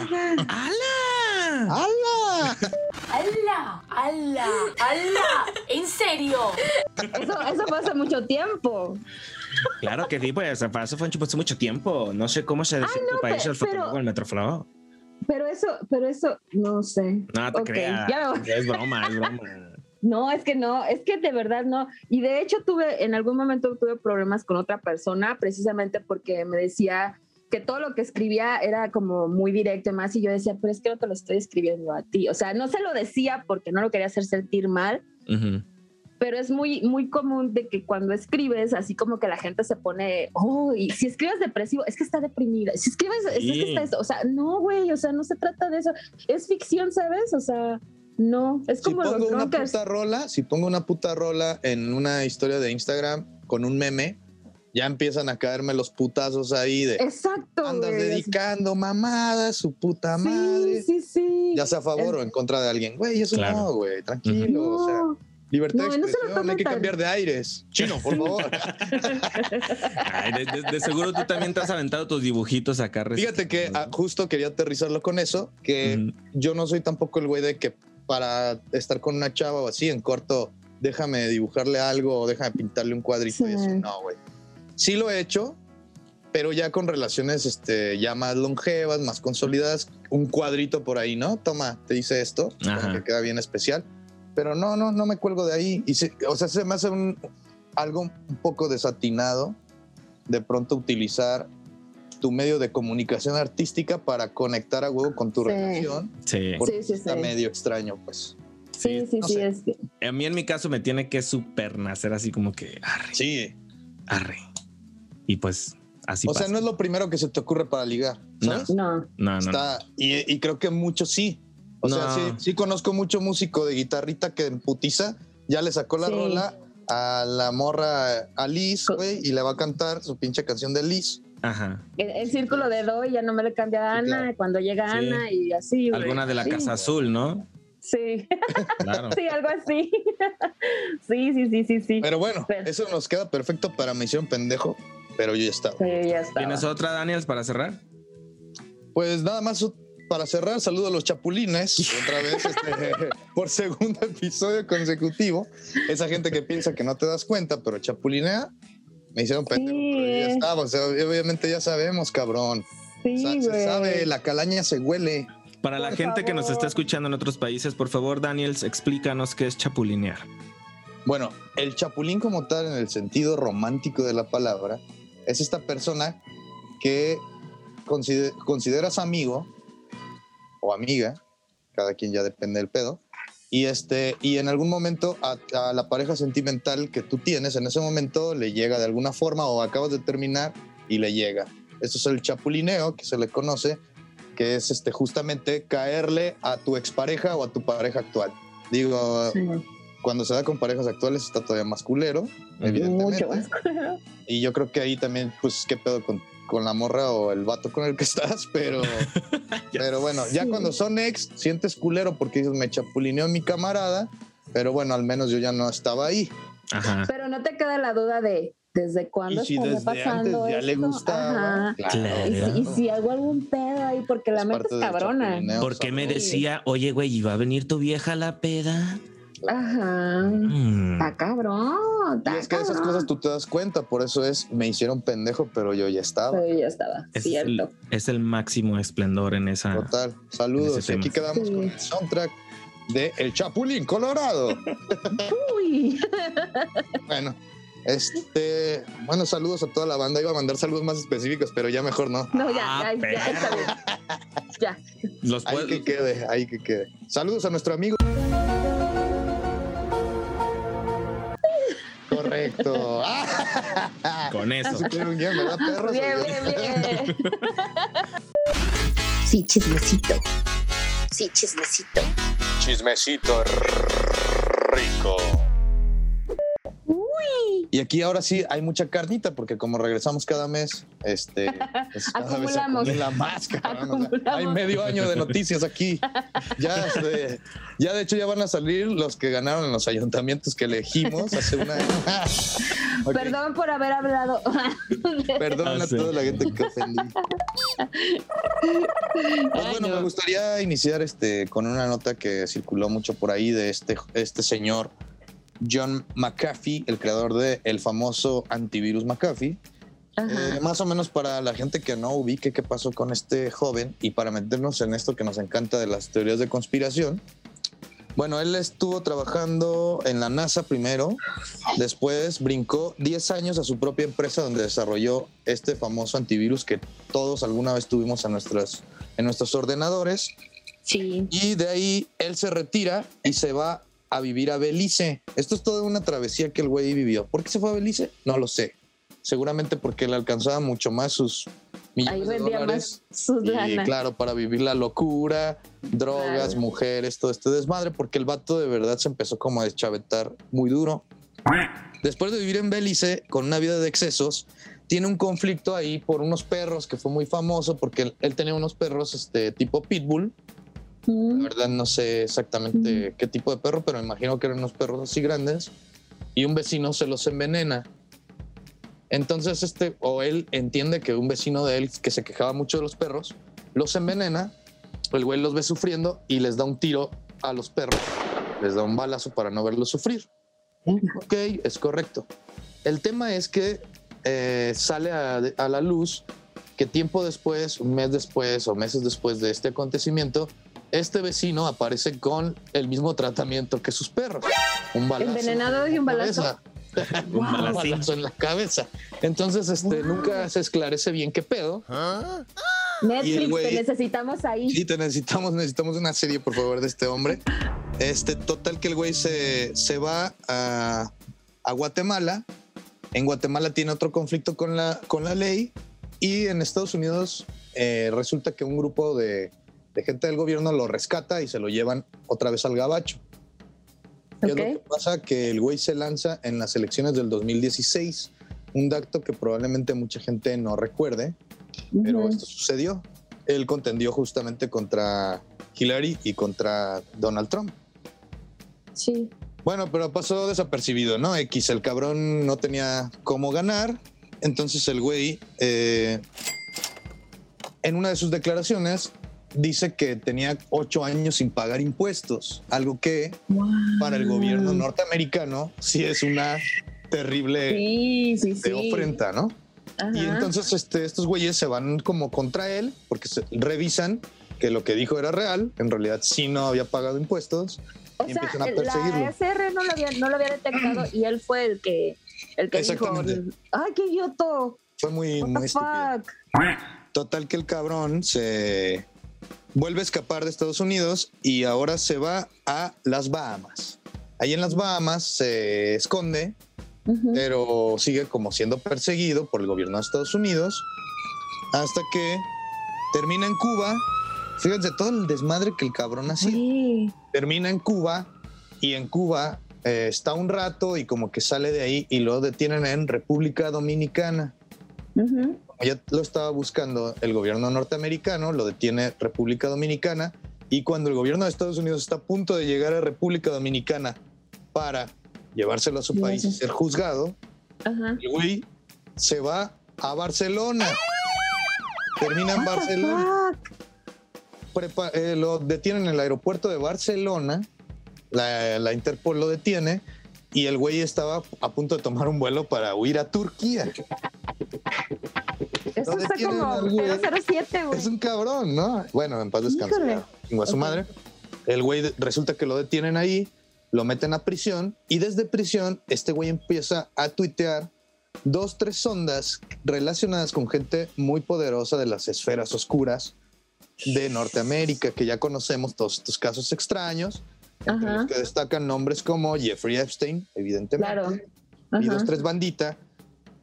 ¡Hala! ¡Hala! ¡Hala! ¡Hala! ¡Hala! ¿En serio? Eso, eso fue hace mucho tiempo. Claro que sí, pues eso fue hace mucho tiempo. No sé cómo se decía en tu no, país el fotolog pero- el Metroflog. Pero eso, pero eso, no sé. No te Ok, creas. ya. Es broma, es broma. No, es que no, es que de verdad no. Y de hecho tuve, en algún momento tuve problemas con otra persona, precisamente porque me decía que todo lo que escribía era como muy directo y más, y yo decía, pero es que no te lo estoy escribiendo a ti. O sea, no se lo decía porque no lo quería hacer sentir mal, Ujú. pero es muy, muy común de que cuando escribes, así como que la gente se pone, oh, y si escribes depresivo, es que está deprimida. Si escribes, es Sí. que está esto. O sea, no, güey, o sea, no se trata de eso. Es ficción, ¿sabes? O sea, no, es Si como pongo los una puta rola, si pongo una puta rola en una historia de Instagram con un meme, ya empiezan a caerme los putazos ahí de Exacto. andas güey. dedicando mamadas, su puta Sí, madre. sí, sí. Ya sea a favor Es- o en contra de alguien. Güey, eso Claro. no, güey, tranquilo. O sea, No, libertad No, de y no se lo expresión, tomen hay que cambiar de aires. Chino, por favor. Ay, de, de- de seguro tú también te has aventado tus dibujitos acá. Fíjate que ah, justo quería aterrizarlo con eso, que Ujú. yo no soy tampoco el güey de que para estar con una chava o así en corto, déjame dibujarle algo o déjame pintarle un cuadrito y Sí. eso. No, güey. Sí lo he hecho, pero ya con relaciones este, ya más longevas, más consolidadas, un cuadrito por ahí, ¿no? Toma, te dice esto, que queda bien especial. Pero no, no, no me cuelgo de ahí. Y se- o sea, se me hace un, algo un poco desatinado de pronto utilizar tu medio de comunicación artística para conectar a huevo con tu Sí. relación. Sí. Porque Sí, sí, está sí. medio extraño, pues. Sí, sí, no sí, es que- A mí en mi caso me tiene que super nacer así como que arre, Sí. arre. Y pues así o pasa. sea, no es lo primero que se te ocurre para ligar, ¿sabes? No. no, no, no. Está, y, y creo que muchos sí. O sea, sí, sí conozco mucho músico de guitarrita que en putiza ya le sacó la Sí. rola a la morra a Liz, güey, y le va a cantar su pinche canción de Liz. Ajá. El, el círculo de Do ya no me le cambia a Sí, Ana claro. cuando llega Sí. Ana y así. güey. Alguna de la Sí. Casa Azul, ¿no? Sí, Claro. sí, algo así. sí, sí, sí, sí, sí. Pero bueno, Pero- eso nos queda perfecto para Misión Pendejo, pero yo ya estaba. Sí, ya está. ¿Tienes otra, Daniels, para cerrar? Pues nada más para cerrar, saludo a los chapulines, otra vez, este, por segundo episodio consecutivo. Esa gente que piensa que no te das cuenta, pero chapulinea, me hicieron pendejo, Sí. pero ya estaba. O sea, obviamente ya sabemos, cabrón. Sí, O sea, se sabe, la calaña se huele. Para la gente que nos está escuchando en otros países, por favor, Daniels, explícanos qué es chapulinear. Bueno, el chapulín como tal, en el sentido romántico de la palabra, es esta persona que consider- consideras amigo o amiga, cada quien ya depende del pedo, y, este, y en algún momento a, la pareja sentimental que tú tienes en ese momento le llega de alguna forma o acabas de terminar y le llega. Eso es el chapulineo que se le conoce, que es este, justamente caerle a tu expareja o a tu pareja actual. Digo. Cuando se da con parejas actuales está todavía más culero, evidentemente. Mucho más. Y yo creo que ahí también, pues, qué pedo con, con la morra o el vato con el que estás, pero, pero bueno, ya Sí. cuando son ex, sientes culero porque dices, me chapulineó mi camarada, pero bueno, al menos yo ya no estaba ahí. Ajá. Pero no te queda la duda de desde cuándo Y si desde pasando antes ya le esto? gustaba, Ajá. claro. Y si, y si algo algún pedo ahí, porque la Es mente es cabrona. chapulineo, ¿Por qué me decía, oye, güey, ¿iba a venir tu vieja a la peda? Ajá. Mm. Está cabrón. Y es que de esas cabrón. cosas tú te das cuenta, por eso es, me hicieron pendejo, pero yo ya estaba. Pero ya estaba, Es cierto. el, es el máximo esplendor en esa. Total. Saludos. Y aquí quedamos Sí. con el soundtrack de El Chapulín Colorado. Uy. Bueno, Este, bueno, saludos a toda la banda. Iba a mandar saludos más específicos, pero ya mejor no. No, ya, Ah, ya, ya, está bien. Ya. Los Ahí que quede, ahí que quede. Saludos a nuestro amigo. Correcto. Con eso. Bien, bien, bien. Sí, chismecito. Sí, chismecito. Chismecito rico. Y aquí ahora sí hay mucha carnita porque como regresamos cada mes, este, pues cada vez Acumulamos. acumula más, cabrón, o sea, Acumulamos. hay medio año de noticias aquí. Ya, este, ya de hecho ya van a salir los que ganaron en los ayuntamientos que elegimos hace una. Ok, Perdón por haber hablado. Perdón Ah, a sí. toda la gente que ofendí. Pues bueno, me gustaría iniciar este con una nota que circuló mucho por ahí de este, este señor John McAfee, el creador de el famoso antivirus McAfee. Eh, más o menos para la gente que no ubique qué pasó con este joven y para meternos en esto que nos encanta de las teorías de conspiración. Bueno, él estuvo trabajando en la NASA primero, después brincó 10 años a su propia empresa donde desarrolló este famoso antivirus que todos alguna vez tuvimos en, nuestras, en nuestros ordenadores. Sí. Y de ahí él se retira y se va a vivir a Belice. Esto es toda una travesía que el güey vivió. ¿Por qué se fue a Belice? No lo sé. Seguramente porque le alcanzaba mucho más sus millones Ahí de dólares. más sus Y lana. claro, para vivir la locura, drogas, Claro. mujeres, todo este desmadre, porque el vato de verdad se empezó como a deschavetar muy duro. Después de vivir en Belice con una vida de excesos, tiene un conflicto ahí por unos perros que fue muy famoso porque él, él tenía unos perros este tipo pitbull. La verdad no sé exactamente qué tipo de perro, pero me imagino que eran unos perros así grandes. Y un vecino se los envenena. Entonces, este, o él entiende que un vecino de él que se quejaba mucho de los perros, los envenena, el güey los ve sufriendo y les da un tiro a los perros, les da un balazo para no verlos sufrir. Ok, es correcto. El tema es que eh, sale a, a la luz que tiempo después, un mes después o meses después de este acontecimiento, este vecino aparece con el mismo tratamiento que sus perros. Un balazo. Envenenado y un balazo. Un balazo en la cabeza. Entonces, este, nunca se esclarece bien qué pedo. El Netflix, güey- te necesitamos ahí. Sí, te necesitamos, necesitamos una serie, por favor, de este hombre. Este, total que el güey se, se va a, a Guatemala. En Guatemala tiene otro conflicto con la, con la ley. Y en Estados Unidos eh, resulta que un grupo de, de gente del gobierno lo rescata y se lo llevan otra vez al gabacho. ¿Qué es lo que pasa? Que el güey se lanza en las elecciones del 2016. Un dato que probablemente mucha gente no recuerde, pero esto sucedió. Él contendió justamente contra Hillary y contra Donald Trump. Sí. Bueno, pero pasó desapercibido, ¿no? X, el cabrón no tenía cómo ganar. Entonces el güey, eh, en una de sus declaraciones, dice que tenía ocho años sin pagar impuestos, algo que para el gobierno norteamericano sí es una terrible Sí, sí, de sí. ofrenda, ¿no? Y entonces este, estos güeyes se van como contra él porque se revisan que lo que dijo era real, en realidad sí no había pagado impuestos O y sea, empiezan a perseguirlo. la SR no lo había, no lo había detectado y él fue el que, el que dijo, ay, qué idioto. Fue muy, muy the estúpido. fuck? Total que el cabrón se vuelve a escapar de Estados Unidos y ahora se va a las Bahamas. Ahí en las Bahamas se esconde, pero sigue como siendo perseguido por el gobierno de Estados Unidos hasta que termina en Cuba. Fíjense todo el desmadre que el cabrón hacía. Sí. Termina en Cuba y en Cuba eh, está un rato y como que sale de ahí y lo detienen en República Dominicana. Ya lo estaba buscando el gobierno norteamericano, lo detiene República Dominicana y cuando el gobierno de Estados Unidos está a punto de llegar a República Dominicana para llevárselo a su país y ser juzgado, Ajá. el güey se va a Barcelona. Termina en Barcelona. Prepa- eh, lo detienen en el aeropuerto de Barcelona. La, la Interpol lo detiene y el güey estaba a punto de tomar un vuelo para huir a Turquía. Eso está como al güey. 007, güey. Es un cabrón, ¿no? Bueno, en paz descanse. A su madre. El güey resulta que lo detienen ahí lo meten a prisión y desde prisión este güey empieza a tuitear dos, tres ondas relacionadas con gente muy poderosa de las esferas oscuras de Norteamérica, que ya conocemos todos estos casos extraños, entre los que destacan nombres como Jeffrey Epstein, evidentemente, Claro. y dos, tres bandita.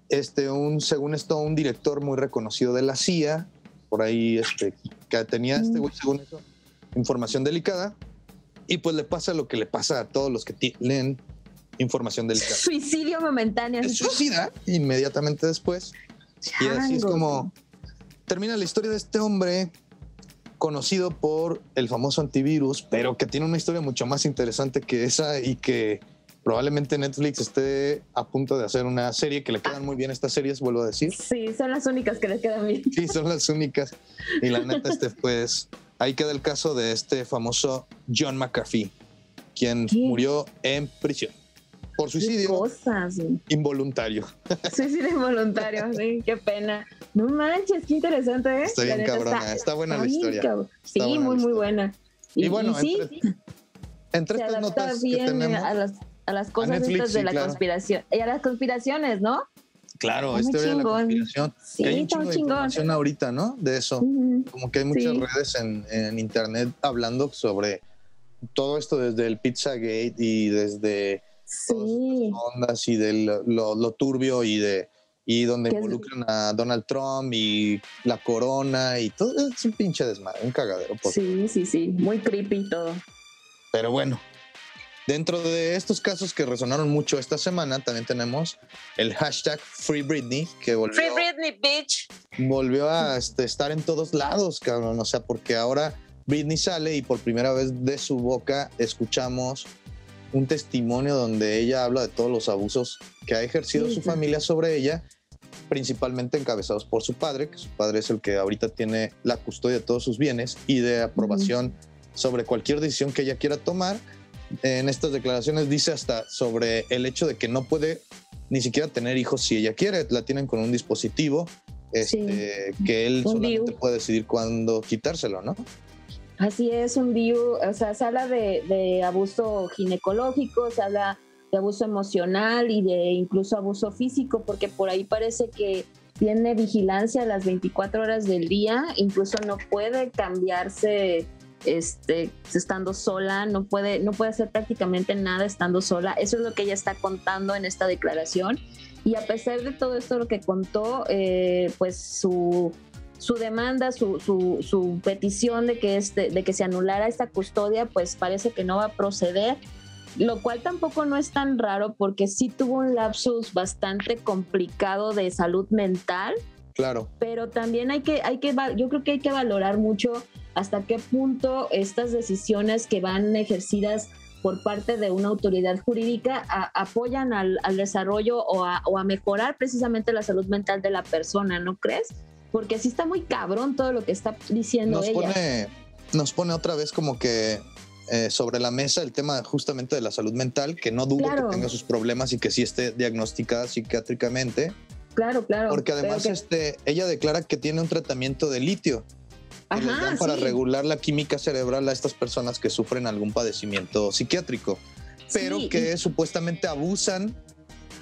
Este, un, según esto, un director muy reconocido de la CIA, por ahí, este, que tenía este güey, según eso, información delicada. Y pues le pasa lo que le pasa a todos los que leen información delicada. Suicidio momentáneo. Se suicida inmediatamente después. Y así es como termina la historia de este hombre conocido por el famoso antivirus, pero que tiene una historia mucho más interesante que esa y que probablemente Netflix esté a punto de hacer una serie que le quedan muy bien estas series, vuelvo a decir. Sí, son las únicas que les quedan bien. Sí, son las únicas. Y la neta, este, pues, ahí queda el caso de este famoso John McAfee, quien murió en prisión por suicidio Cosas. involuntario. Suicidio involuntario, sí, qué pena. No manches, qué interesante, ¿eh? Está La bien cabrona, está buena la historia. Sí, muy, muy buena. Y, Y bueno, y sí, entre- Entre estas notas que bien tenemos, a las, a las cosas Netflix, estas de sí, la claro. conspiración. Y a las conspiraciones, ¿no? claro, es teoría de la chingón. conspiración. Sí, que hay un chingo de chingón. información ahorita, ¿no? De eso. Como que hay muchas Sí. redes en, en internet hablando sobre todo esto desde el Pizzagate y desde Sí. ondas y de lo, lo- lo turbio y de y donde es- involucran a Donald Trump y la corona y todo es un pinche desmadre, un cagadero. por- Sí, sí, sí. Muy creepy todo. Pero bueno, dentro de estos casos que resonaron mucho esta semana, también tenemos el hashtag Free Britney, que volvió, Free Britney, bitch. volvió a este, estar en todos lados, cabrón. O sea, porque ahora Britney sale y por primera vez de su boca escuchamos un testimonio donde ella habla de todos los abusos que ha ejercido Sí, su sí. familia sobre ella, principalmente encabezados por su padre, que su padre es el que ahorita tiene la custodia de todos sus bienes y de aprobación sobre cualquier decisión que ella quiera tomar. En estas declaraciones dice hasta sobre el hecho de que no puede ni siquiera tener hijos si ella quiere, la tienen con un dispositivo este, que él Un solamente puede decidir cuándo quitárselo, ¿no? Así es, un DIU, o sea, se habla de, de abuso ginecológico, se habla de abuso emocional y de incluso abuso físico, porque por ahí parece que tiene vigilancia las 24 horas del día, incluso no puede cambiarse este, estando sola, no puede, no puede hacer prácticamente nada estando sola. Eso es lo que ella está contando en esta declaración. Y a pesar de todo esto lo que contó, eh, pues su, su demanda, su, su, su petición de que, este, de que se anulara esta custodia, pues parece que no va a proceder, lo cual tampoco no es tan raro porque sí tuvo un lapsus bastante complicado de salud mental, Claro. pero también hay que, hay que, yo creo que hay que valorar mucho hasta qué punto estas decisiones que van ejercidas por parte de una autoridad jurídica a- apoyan al, al desarrollo o a, o a mejorar precisamente la salud mental de la persona, ¿no crees? Porque sí está muy cabrón todo lo que está diciendo Nos ella. pone, nos pone otra vez como que eh, sobre la mesa el tema justamente de la salud mental, que no dudo Claro. que tenga sus problemas y que sí esté diagnosticada psiquiátricamente, Claro, claro. porque además que- este, ella declara que tiene un tratamiento de litio les dan para sí. regular la química cerebral a estas personas que sufren algún padecimiento psiquiátrico, pero Sí, que supuestamente abusan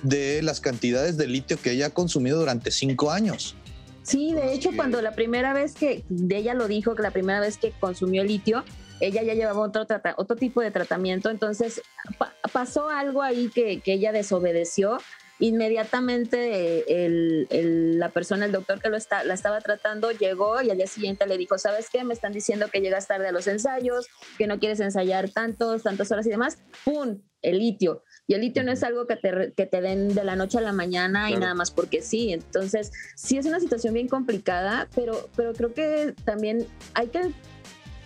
de las cantidades de litio que ella ha consumido durante cinco años. Sí, de hecho, cuando la primera vez que de ella lo dijo, que la primera vez que consumió litio, ella ya llevaba otro, trata- otro tipo de tratamiento, entonces pa- pasó algo ahí que, que ella desobedeció. Inmediatamente eh, el- el- la persona, el doctor que lo está, la estaba tratando, llegó y al día siguiente le dijo, ¿sabes qué? Me están diciendo que llegas tarde a los ensayos, que no quieres ensayar tantos, tantas horas y demás. ¡Pum! El litio. Y el litio no es algo que te, que te den de la noche a la mañana y nada más porque sí. Entonces, sí es una situación bien complicada, pero, pero creo que también hay que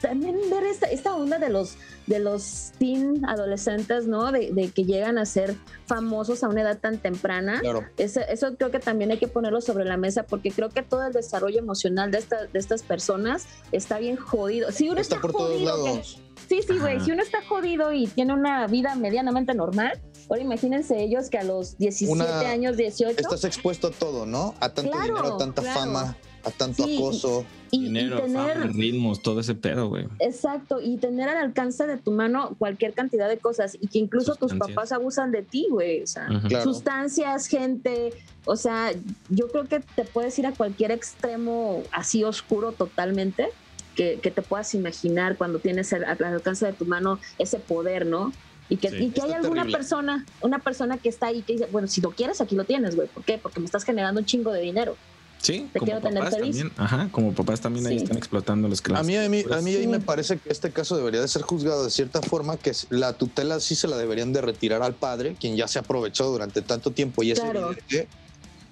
también ver esta, esta onda de los de los teen adolescentes, ¿no? De, de que llegan a ser famosos a una edad tan temprana. Claro. Eso, eso creo que también hay que ponerlo sobre la mesa porque creo que todo el desarrollo emocional de, esta- de estas personas está bien jodido. Si uno Está está, por todos jodido, que-. Sí, sí, güey. Si uno está jodido y tiene una vida medianamente normal, ahora imagínense ellos que a los 17 Una- años, 18. Estás expuesto a todo, ¿no? A tanto Claro, dinero, a tanta claro. fama, a tanto Sí, acoso. Y, y Dinero, tener, fama, ritmos, todo ese pedo, güey. exacto, y tener al alcance de tu mano cualquier cantidad de cosas y que incluso tus papás abusan de ti, güey. O sea. Claro. sustancias, gente, o sea, yo creo que te puedes ir a cualquier extremo así oscuro totalmente que, que te puedas imaginar cuando tienes al, al alcance de tu mano ese poder, ¿no? Y que, Sí, y que hay alguna terrible. persona, una persona que está ahí que dice, bueno, si lo quieres, aquí lo tienes, güey. ¿Por qué? Porque me estás generando un chingo de dinero. Sí, Te como papás también. Ajá, como papás también ahí están explotando los A clases. mí, a mí, a mí ahí me parece que este caso debería de ser juzgado de cierta forma, que es- la tutela sí se la deberían de retirar al padre, quien ya se aprovechó durante tanto tiempo y es Claro. evidente,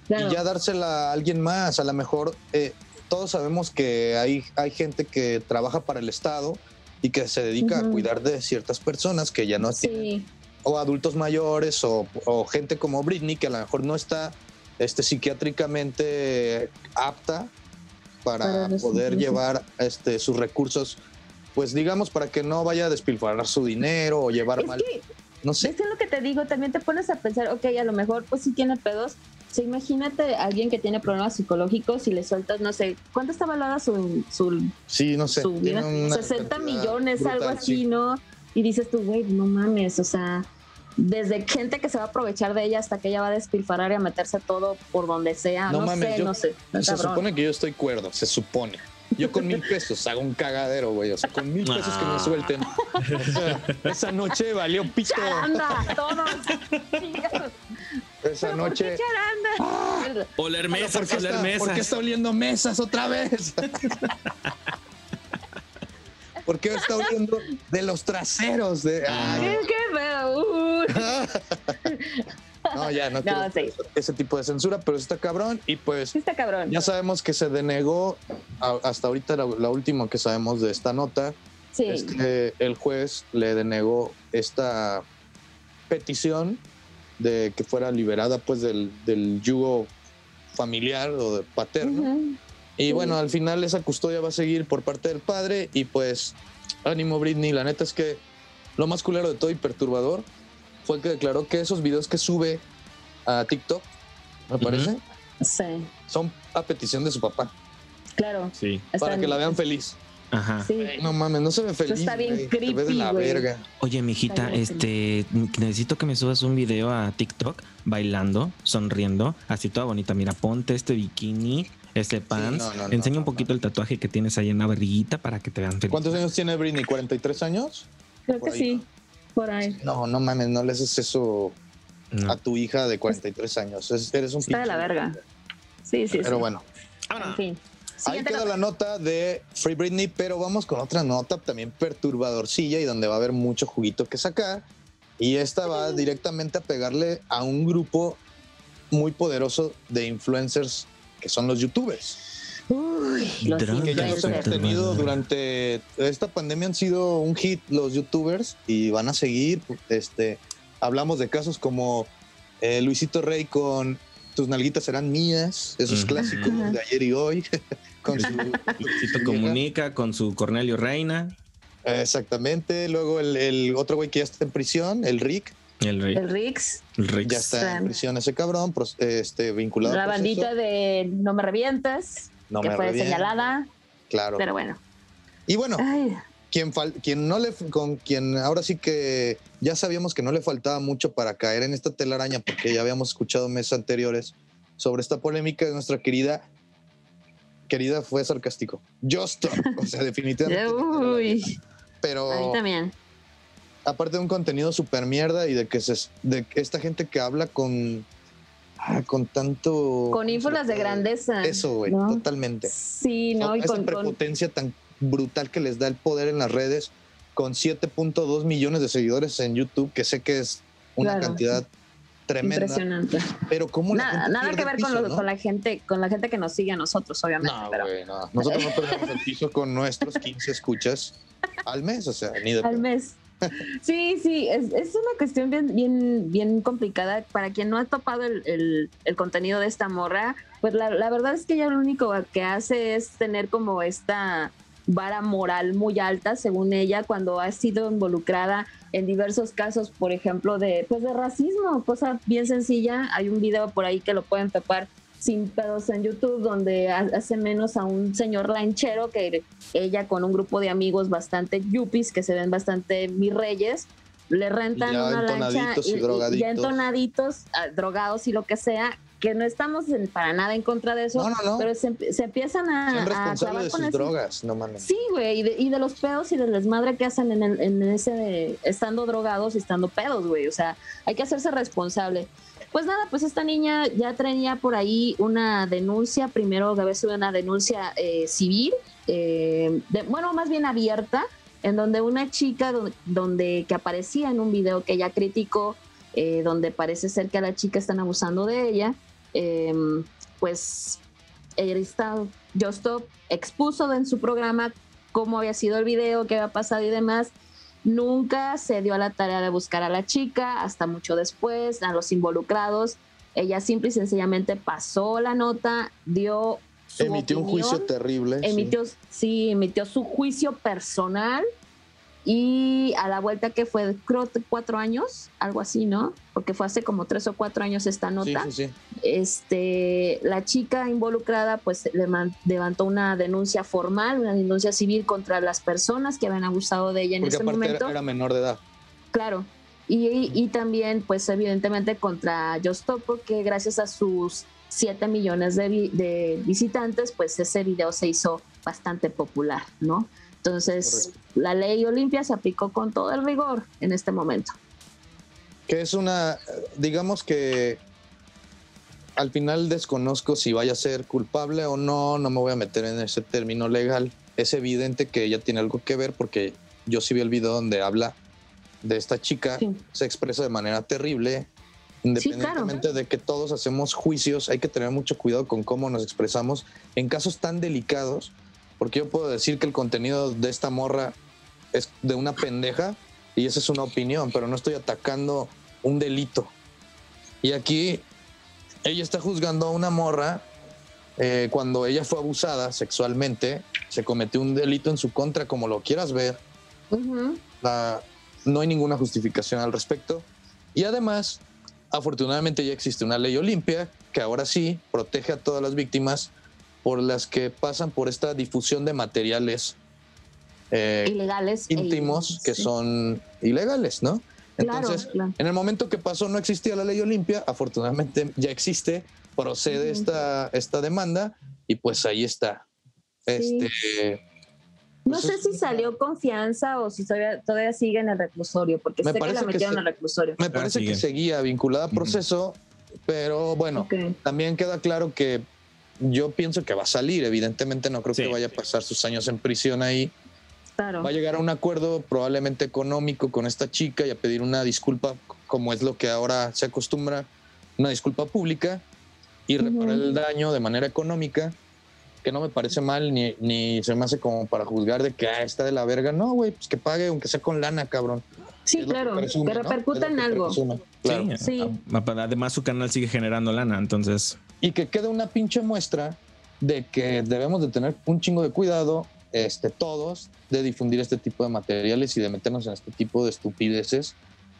Claro. y ya dársela a alguien más. A lo mejor eh, todos sabemos que hay, hay gente que trabaja para el Estado y que se dedica a cuidar de ciertas personas que ya no tienen Sí, o adultos mayores o, o gente como Britney que a lo mejor no está este, psiquiátricamente apta para poder llevar este, sus recursos, pues digamos, para que no vaya a despilfarrar su dinero o llevar es mal. que No sé. ¿Ves qué es lo que te digo? También te pones a pensar, ok, a lo mejor pues sí tiene pedos. O sea, imagínate a alguien que tiene problemas psicológicos y le sueltas, no sé, ¿cuánto está valorada su, su, Sí, no sé. su vida? tiene una 60 cantidad millones, algo así, sí. ¿no? Y dices tú, güey, no mames, o sea, desde gente que se va a aprovechar de ella hasta que ella va a despilfarrar y a meterse todo por donde sea. No No, mames, sé, yo- no sé. Se cabrón. supone que yo estoy cuerdo, se supone. Yo con mil pesos hago un cagadero, güey. O sea, con mil pesos que me Ah. suelten. O sea, esa noche valió pito. Charanda, todos. Esa ¿Por qué noche. charanda? Oler ¿Por mesas, qué, oler está, mesas. por qué está oliendo mesas otra vez? ¿Por qué está oliendo de los traseros? De... Ay, ¿Qué, qué feo? Uy. no, ya, no, No, quiero sí. ese tipo de censura, pero está cabrón. Y pues Sí está cabrón. ya sabemos que se denegó, a- hasta ahorita la, la última que sabemos de esta nota, Sí. es que el juez le denegó esta petición de que fuera liberada pues del, del yugo familiar o de paterno. Y Sí. bueno, al final esa custodia va a seguir por parte del padre y pues ánimo Britney, la neta es que lo más culero de todo y perturbador fue el que declaró que esos videos que sube a TikTok, me parece, Sí, son a petición de su papá, claro. Sí, para que la vean feliz. ajá. Sí. No mames, no se ve feliz. está bien se ve de creepy, la verga. Oye, mijita, este, necesito que me subas un video a TikTok bailando, sonriendo, así toda bonita. Mira, ponte este bikini, este pants. no, no, no, Enseña un no, poquito el tatuaje que tienes ahí en la barriguita para que te vean feliz. ¿Cuántos años tiene Britney? ¿43 años? Creo Por que ahí, sí. Por ahí. No, no mames, no le haces eso No. a tu hija de 43 años. Es- eres un Está de la verga. Sí, sí, Pero sí. bueno, En fin. ahí queda la nota de Free Britney, pero vamos con otra nota también perturbadorcilla y donde va a haber mucho juguito que sacar. Y esta va directamente a pegarle a un grupo muy poderoso de influencers que son los youtubers. Uy, los que ya nos hemos tenido durante esta pandemia han sido un hit los youtubers y van a seguir. Este, hablamos de casos como eh, Luisito Rey con tus nalguitas serán mías, esos Ujú. clásicos de ayer y hoy. con su, Luisito comunica con su Cornelio Reina, exactamente. Luego el, el otro güey que ya está en prisión, el Rick, el. El Rix, El Rix. ya está en prisión ese cabrón, este, vinculado. la bandita de No me revientes, No que me fue revientes. señalada, Claro. pero bueno. Y bueno, Ay, quien, fal- quien no le con quien ahora sí que ya sabíamos que no le faltaba mucho para caer en esta telaraña porque ya habíamos escuchado meses anteriores sobre esta polémica de nuestra querida querida fue sarcástico Justo o sea definitivamente uy, pero a mí también. Aparte de un contenido super mierda y de que se de esta gente que habla con ah, con tanto Con ínfulas de grandeza. eso güey ¿no? totalmente Sí, ¿no? Y esa con, con- prepotencia tan brutal que les da el poder en las redes con 7.2 millones de seguidores en YouTube, que sé que es una Claro. cantidad tremenda, impresionante. pero cómo Nada, nada que ver el con, piso, lo- ¿no? con la gente, con la gente que nos sigue a nosotros, obviamente. No, pero no. Nosotros no perdemos el piso con nuestros 15 escuchas al mes, o sea, ni de al mes. Sí, sí, es, es una cuestión bien, bien, bien complicada. Para quien no ha topado el, contenido de esta morra, pues la, la verdad es que ella lo único que hace es tener como esta vara moral muy alta, según ella, cuando ha sido involucrada en diversos casos, por ejemplo, de, pues de racismo, cosa bien sencilla. Hay un video por ahí que lo pueden topar sin pedos en YouTube, donde ha- hace menos a un señor lanchero que ella con un grupo de amigos bastante yuppies, que se ven bastante mis reyes, le rentan ya una lancha y y, ya entonaditos, ah, drogados y lo que sea, que no estamos en- para nada en contra de eso, No, no, no. pero se, se empiezan a, Son responsables de con sus ese- drogas, no mames. Sí, güey, y de, y de los pedos y del desmadre que hacen en, el- en ese, estando drogados y estando pedos, güey. O sea, hay que hacerse responsable. Pues nada, pues esta niña ya tenía por ahí una denuncia, primero había sido una denuncia eh, civil, eh, de- bueno, más bien abierta, en donde una chica donde, que aparecía en un video que ella criticó, eh, donde parece ser que a la chica están abusando de ella, eh, pues está Justop expuso en su programa cómo había sido el video, qué había pasado y demás. Nunca se dio a la tarea de buscar a la chica, hasta mucho después, a los involucrados. Ella simple y sencillamente pasó la nota, dio su Emitió un juicio terrible. sí. emitió, sí, emitió su juicio personal y a la vuelta que fue, creo, que cuatro años, algo así, ¿no? Porque fue hace como tres o cuatro años esta Sí, nota sí, sí. este, la chica involucrada pues levantó una denuncia formal, una denuncia civil contra las personas que habían abusado de ella en Porque ese momento. era, era menor de edad. Claro. Y, también, pues evidentemente contra Justop, porque gracias a sus 7 millones de, vi- de visitantes, pues ese video se hizo bastante popular, ¿no? Entonces, la ley Olimpia se aplicó con todo el rigor en este momento. Que es una, digamos que al final desconozco si vaya a ser culpable o no, no me voy a meter en ese término legal. Es evidente que ella tiene algo que ver porque yo sí vi el video donde habla de esta chica, se expresa de manera terrible, independientemente de que todos hacemos juicios, hay que tener mucho cuidado con cómo nos expresamos en casos tan delicados, porque yo puedo decir que el contenido de esta morra es de una pendeja y esa es una opinión, pero no estoy atacando un delito. Y aquí ella está juzgando a una morra eh, cuando ella fue abusada sexualmente, se cometió un delito en su contra, como lo quieras ver. La- no hay ninguna justificación al respecto. Y además, afortunadamente ya existe una ley Olimpia que ahora sí protege a todas las víctimas por las que pasan por esta difusión de materiales eh, Ilegales. e íntimos que sí. son ilegales, ¿no? Claro, Entonces, claro. en el momento que pasó no existía la ley Olimpia, afortunadamente ya existe, procede esta, esta demanda y pues ahí está. Sí. Este, No sé si salió confianza o si todavía, todavía sigue en el reclusorio, porque Me sé que parece la que metieron sí. al reclusorio. Me parece que seguía vinculada a proceso, pero bueno, también queda claro que yo pienso que va a salir. Evidentemente, no creo que vaya a pasar sus años en prisión ahí. Claro. Va a llegar a un acuerdo probablemente económico con esta chica y a pedir una disculpa, como es lo que ahora se acostumbra, una disculpa pública y reparar el daño de manera económica, que no me parece mal ni, ni se me hace como para juzgar de que ah, está de la verga. No, güey, pues que pague, aunque sea con lana, cabrón. Sí, claro, presume, que ¿no? repercuta lo en que algo. presume, Claro. Sí. Además, su canal sigue generando lana, entonces. Y que quede una pinche muestra de que debemos de tener un chingo de cuidado, este, todos, de difundir este tipo de materiales y de meternos en este tipo de estupideces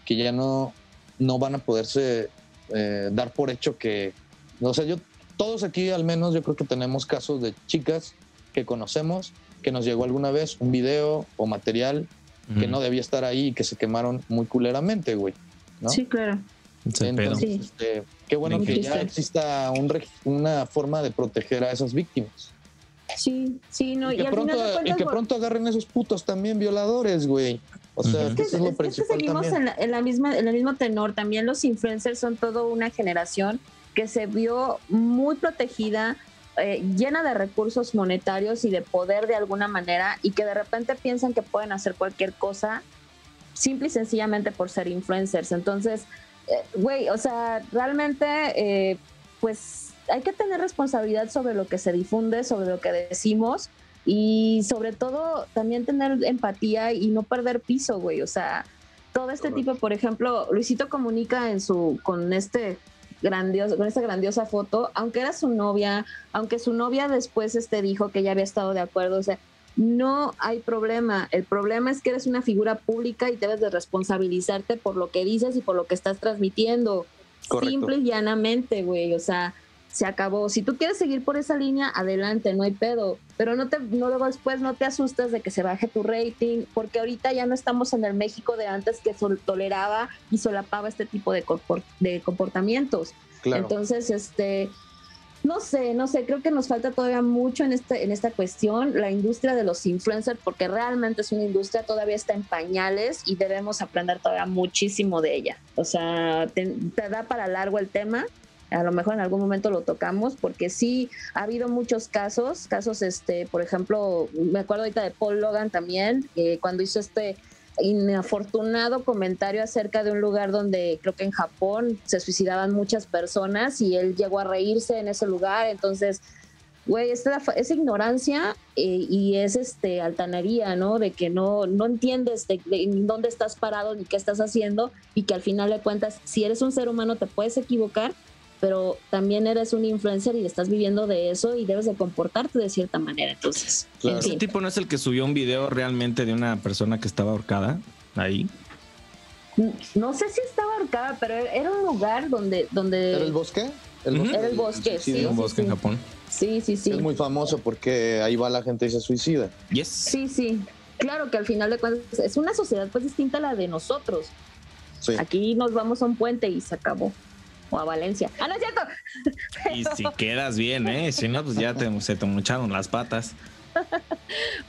que ya no, no van a poderse eh, dar por hecho que, o sea, yo, todos aquí al menos yo creo que tenemos casos de chicas que conocemos, que nos llegó alguna vez un video o material que Ujú. no debía estar ahí y que se quemaron muy culeramente, güey. ¿no? Sí, claro. Entonces, este, qué bueno Muy que ya exista un una forma de proteger a esas víctimas. Sí, sí, no, y y, que, al pronto, final de y cuentas, que pronto agarren esos putos también violadores, güey. O sea, Es que, eso es lo es que seguimos en, la, en la misma, en el mismo tenor. También los influencers son toda una generación que se vio muy protegida, eh, llena de recursos monetarios y de poder de alguna manera, y que de repente piensan que pueden hacer cualquier cosa simple y sencillamente por ser influencers. Entonces, güey, o sea, realmente, eh, pues hay que tener responsabilidad sobre lo que se difunde, sobre lo que decimos y sobre todo también tener empatía y no perder piso, güey. O sea, todo este tipo, por ejemplo, Luisito comunica en su con este grandioso, con esta grandiosa foto, aunque era su novia, aunque su novia después este dijo que ya había estado de acuerdo, o sea, no hay problema. El problema es que eres una figura pública y debes de responsabilizarte por lo que dices y por lo que estás transmitiendo. Correcto. Simple y llanamente, güey. O sea, se acabó. Si tú quieres seguir por esa línea, adelante, no hay pedo. Pero no te, no luego después no te asustas de que se baje tu rating, porque ahorita ya no estamos en el México de antes que sol- toleraba y solapaba este tipo de, de comportamientos. Claro. Entonces, este, no sé, no sé, creo que nos falta todavía mucho en, este, en esta cuestión. La industria de los influencers, porque realmente es una industria, todavía está en pañales y debemos aprender todavía muchísimo de ella. O sea, te, da para largo el tema. A lo mejor en algún momento lo tocamos, porque sí ha habido muchos casos, casos, este, por ejemplo, me acuerdo ahorita de Paul Logan también, eh, cuando hizo este inafortunado comentario acerca de un lugar donde creo que en Japón se suicidaban muchas personas y él llegó a reírse en ese lugar, entonces, güey, esta, esa ignorancia eh, y es este altanería, ¿no? De que no, no entiendes de, dónde estás parado ni qué estás haciendo y que al final de cuentas, si eres un ser humano te puedes equivocar, pero también eres un influencer y estás viviendo de eso y debes de comportarte de cierta manera. Entonces, en Ese fin. tipo no es el que subió un video realmente de una persona que estaba ahorcada ahí. No sé si estaba ahorcada, pero era un lugar donde... donde ¿Era el bosque? Ujú. Era el bosque, sí. Era un sí, bosque sí. en Japón. Sí, sí, sí. Es muy famoso porque ahí va la gente y se suicida. Yes. Sí, sí. Claro que al final de cuentas es una sociedad pues distinta a la de nosotros. Sí. Aquí nos vamos a un puente y se acabó. O a Valencia. Ah, no es cierto. Y si quedas bien, ¿eh? Si no, pues ya te, se te mocharon las patas.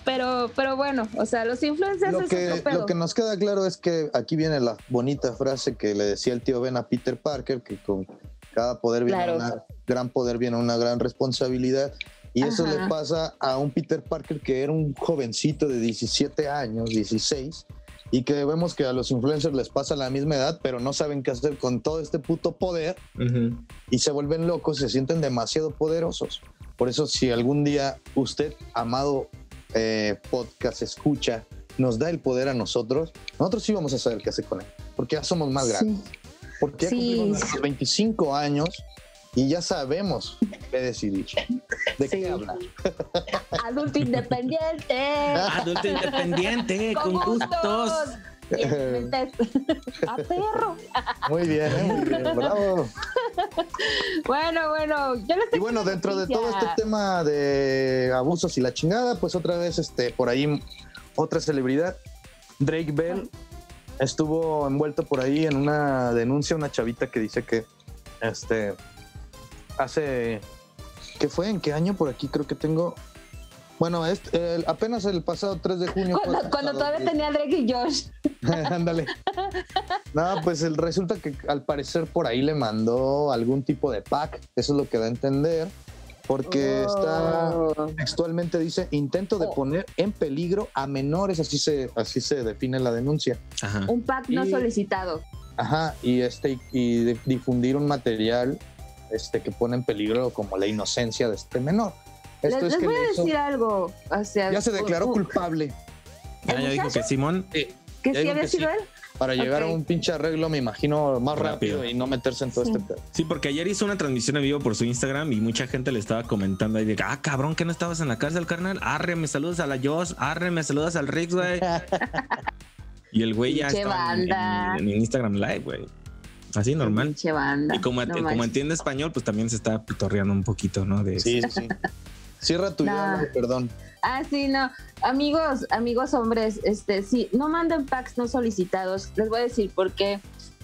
Pero, pero bueno, o sea, los influencers Lo es que, otro pedo. lo que nos queda claro es que aquí viene la bonita frase que le decía el tío Ben a Peter Parker, que con cada poder viene Claro. una gran poder viene una gran responsabilidad. Y eso Ajá. le pasa a un Peter Parker que era un jovencito de 17 años, 16, y que vemos que a los influencers les pasa la misma edad, pero no saben qué hacer con todo este puto poder y se vuelven locos, se sienten demasiado poderosos. Por eso, si algún día usted, amado eh, podcast, escucha, nos da el poder a nosotros, nosotros sí vamos a saber qué hacer con él, porque ya somos más grandes. Porque ya Sí. cumplimos nuestros 25 años y ya sabemos qué decidir, de qué hablar. Adulto independiente. Adulto independiente, con gustos. Y mentes- A perro. Muy bien, ¿eh? muy bien, bravo. Bueno, bueno, yo les Y bueno, dentro de todo este tema de abusos y la chingada, pues otra vez, este, por ahí, otra celebridad, Drake Bell, estuvo envuelto por ahí en una denuncia, una chavita que dice que, este, hace, ¿qué fue? ¿En qué año? Por aquí creo que tengo, bueno, este, el- apenas el pasado 3 de junio. Cuando, todavía tenía Drake y Josh. Ándale. No, pues el, resulta que al parecer por ahí le mandó algún tipo de pack, eso es lo que da a entender, porque está textualmente dice intento de poner en peligro a menores, así se, así se define la denuncia. Ajá. Un pack no Y- solicitado. Ajá, y este y difundir un material este que pone en peligro como la inocencia de este menor. Les, Esto es les que voy le a hizo- decir algo. O sea, ya se declaró culpable. Ya dijo que Simón. ¿Que Ya sí había que sido sí. él? Para llegar a un pinche arreglo, me imagino, más rápido, Rápido. y no meterse en todo Sí. este pedo. Sí, porque ayer hizo una transmisión en vivo por su Instagram y mucha gente le estaba comentando ahí de que, ah, cabrón, que no estabas en la cárcel, carnal. Arre, me saludas a la Joss, arre, me saludas al Rix, güey. y el güey ya está en, banda. en- en Instagram Live, güey. Así normal. Pinche banda. Y como, No como entiende español, pues también se está pitorreando un poquito, ¿no? De Sí, sí, sí. Cierra tu idea, perdón. Ah, sí, no. Amigos, amigos hombres, este, sí, no manden packs no solicitados. Les voy a decir por qué.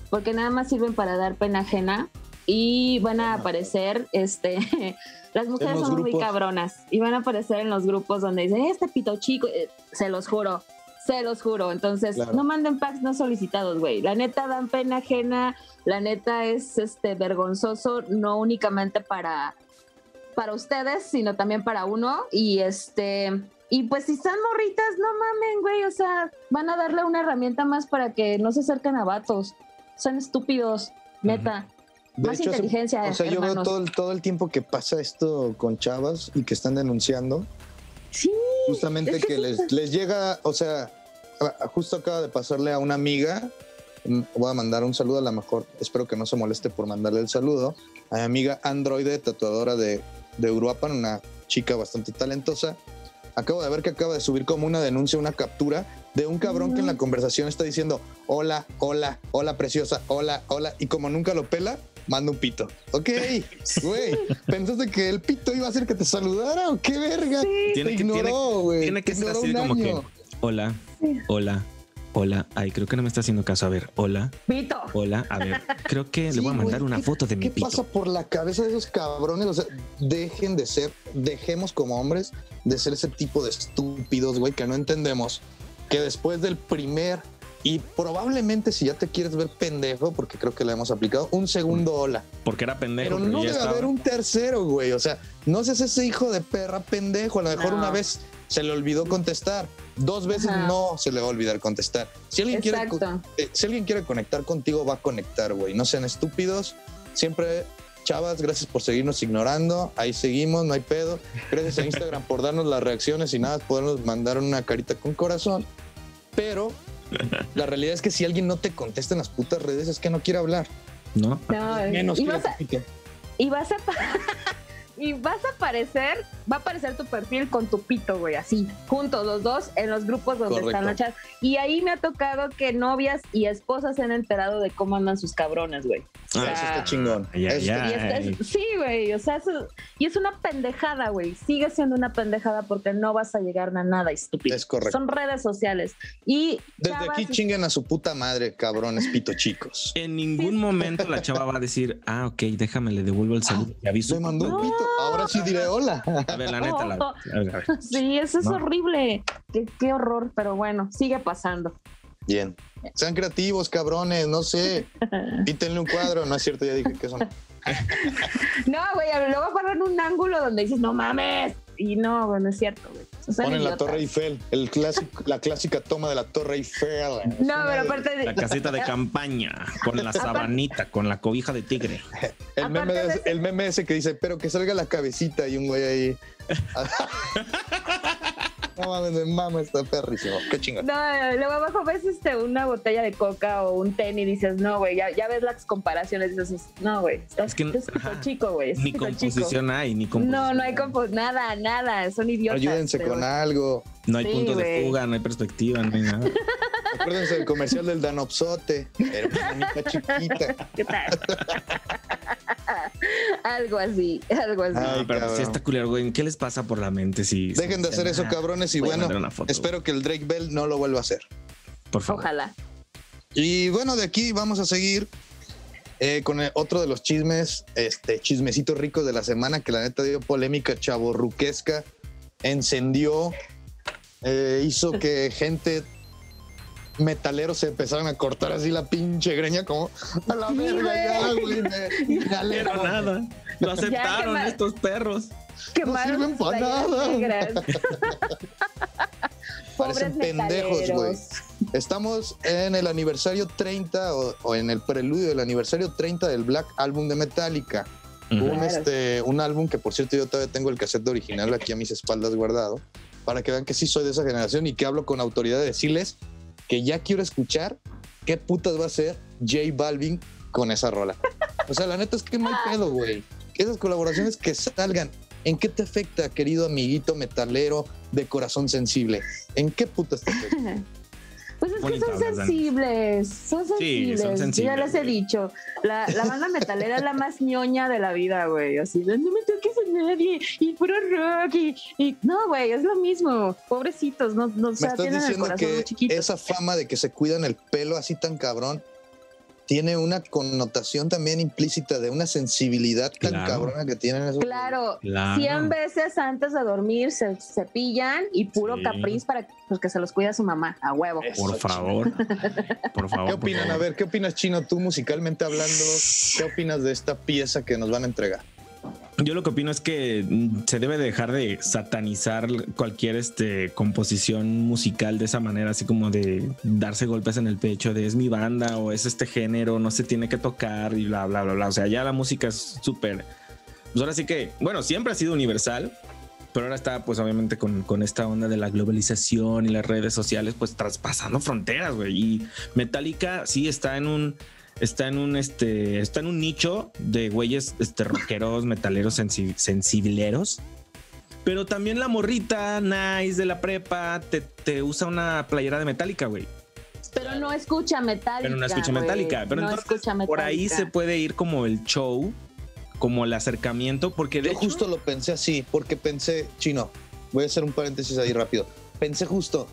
Porque nada más sirven para dar pena ajena y van a aparecer, este, las mujeres son muy cabronas y van a aparecer en los grupos donde dicen, este pito chico, eh, se los juro. Se los juro. Entonces, Claro. no manden packs no solicitados, güey. La neta dan pena ajena. La neta es este vergonzoso, no únicamente para, para ustedes, sino también para uno. Y este. Y pues si están morritas, no mamen, güey. O sea, van a darle una herramienta más para que no se acerquen a vatos. Son estúpidos, neta. De Más hecho, inteligencia, O sea, yo veo todo el, todo el tiempo que pasa esto con chavas y que están denunciando. Sí. Justamente es que que les, les llega, o sea, justo acaba de pasarle a una amiga. mm, Voy a mandar un saludo, a lo mejor espero que no se moleste por mandarle el saludo. A mi amiga Androide, tatuadora de, de Uruapan, una chica bastante talentosa. acabo de ver que acaba de subir como una denuncia, una captura de un cabrón que en la conversación está diciendo hola, hola, hola preciosa, hola, hola, y como nunca lo pela, manda un pito. Ok, güey, ¿pensaste que el pito iba a hacer que te saludara o qué verga? Tiene te que- ignoró, güey. Tiene que te ser así un como que. Hola, hola, hola. Ay, creo que no me está haciendo caso. A ver, hola, Pito. hola. A ver, creo que le voy a mandar güey, una ¿qué- foto de mi ¿Qué pito. pasa por la cabeza de esos cabrones? O sea, dejen de ser, dejemos como hombres de ser ese tipo de estúpidos, güey, que no entendemos que después del primer y probablemente si ya te quieres ver pendejo, porque creo que le hemos aplicado, un segundo hola. Porque era pendejo. Pero no debe estaba. haber un tercero, güey. O sea, no seas ese hijo de perra pendejo. A lo mejor No. una vez se le olvidó contestar. Dos veces Ajá. no se le va a olvidar contestar. Si alguien, quiere, Exacto. eh, si alguien quiere conectar contigo, va a conectar, güey. No sean estúpidos. Siempre, chavas, gracias por seguirnos ignorando. Ahí seguimos, no hay pedo. Gracias a Instagram por darnos las reacciones y nada, podernos mandar una carita con corazón. Pero la realidad es que si alguien no te contesta en las putas redes, es que no quiere hablar. ¿No? No, Menos y vas a, pito. y vas a pa- y vas a aparecer, va a aparecer tu perfil con tu pito, güey, así, juntos los dos en los grupos donde Correcto. están las chats. Y ahí me ha tocado que novias y esposas se han enterado de cómo andan sus cabrones, güey. O Ah, sea, eso está chingón. Ay, ay, es- sí, güey, o sea, eso- y es una pendejada, güey. Sigue siendo una pendejada porque no vas a llegar a nada, estúpido. Es correcto. Son redes sociales. Y Desde chavas, aquí chinguen a su puta madre, cabrones pito chicos. En ningún momento la chava va a decir, ah, ok, déjame, le devuelvo el saludo. y aviso. Le mandó un pito. Ahora sí diré hola. A ver, la neta, la, a ver, a ver. Sí, eso es No. horrible. Qué, qué horror, pero bueno, sigue pasando. Bien. Sean creativos, cabrones, no sé. Pítenle un cuadro. No es cierto, ya dije que son. No, güey, luego ponen un ángulo donde dices, no mames. Y no, güey, no es cierto, güey. Son Ponen la. Torre Eiffel, el clásico, la clásica toma de la Torre Eiffel. No, pero aparte La casita de campaña, con la sabanita, con la cobija de tigre. El meme, de de- el meme ese que dice, pero que salga la cabecita y un güey ahí. no mames, me mama está perrísimo. Qué chingón. No, luego abajo ves este, una botella de coca o un tenis y dices, no, güey, ya, ya ves las comparaciones dices, no, güey, estás Es que- ajá. chico, güey. Ni chico. composición hay, ni composición. No, no hay compo nada, nada, son idiotas. Ayúdense pero- con algo. No hay Sí, punto de fuga, no hay perspectiva, no hay nada. Acuérdense del comercial del Danopsote. Era una chiquita. ¿Qué tal? algo así, algo así. Ay, No, pero cabrón. si está culero, güey. ¿Qué les pasa por la mente si. Dejen de hacer eso, cabrones. Y voy bueno, mandar una foto, espero que el Drake Bell no lo vuelva a hacer. Por favor. Ojalá. Y bueno, de aquí vamos a seguir eh, con el- otro de los chismes, este chismecito rico de la semana, que la neta dio polémica chaborruquesca, encendió, eh, hizo que gente metaleros se empezaron a cortar así la pinche greña como a la verga ya, güey. me-. Pero nada. Lo aceptaron ma- estos perros. Quemaron sirven sus pa' playeras nada. Parecen pendejos, güey. Estamos en el aniversario 30 o, o en el preludio del aniversario 30 del Black Album de Metallica. Ujú. Un, Claro. este, un álbum que, por cierto, yo todavía tengo el cassette original aquí a mis espaldas guardado, para que vean que sí soy de esa generación y que hablo con autoridad de decirles que ya quiero escuchar qué putas va a hacer J Balvin con esa rola. O sea, la neta es que no hay pedo, güey. Esas colaboraciones que salgan, ¿en qué te afecta, querido amiguito metalero de corazón sensible? ¿En qué putas te afecta? Pues es que son sensibles, son Sí, sensibles. son Yo ya sensibles, les he dicho. La, la banda metalera es la más ñoña de la vida, güey. Así no me toques a nadie y puro rock. Y, y- no, güey, es lo mismo. Pobrecitos, no, no o Me sea, estás tienen el diciendo corazón muy que chiquito. esa fama de que se cuidan el pelo así tan cabrón tiene una connotación también implícita de una sensibilidad tan Claro. cabrona que tienen esos. Claro, Claro. 100 veces antes de dormir se cepillan y puro Sí. capriz para pues, que se los cuida su mamá, a huevo. Por favor. Por favor. ¿Qué opinan? favor. A ver, ¿qué opinas, Chino? Tú musicalmente hablando, ¿qué opinas de esta pieza que nos van a entregar? Yo lo que opino es que mm, se debe dejar de satanizar cualquier este, composición musical de esa manera, así como de darse golpes en el pecho de es mi banda o es este género, no se tiene que tocar y bla, bla, bla, bla. O sea, ya la música es súper... Pues ahora sí que, bueno, siempre ha sido universal, pero ahora está pues obviamente con, con esta onda de la globalización y las redes sociales pues traspasando fronteras, güey. Y Metallica sí está en un está en un este está en un nicho de güeyes este rockeros, metaleros sensi- sensibleros. Pero también la morrita nice de la prepa te, te usa una playera de Metallica, güey. Pero no escucha Metallica. Pero no escucha güey. Metallica. Pero no entonces, escucha por ahí se puede ir como el show, como el acercamiento, porque de Yo hecho, justo lo pensé así, porque pensé, chino, voy a hacer un paréntesis ahí rápido. Pensé justo,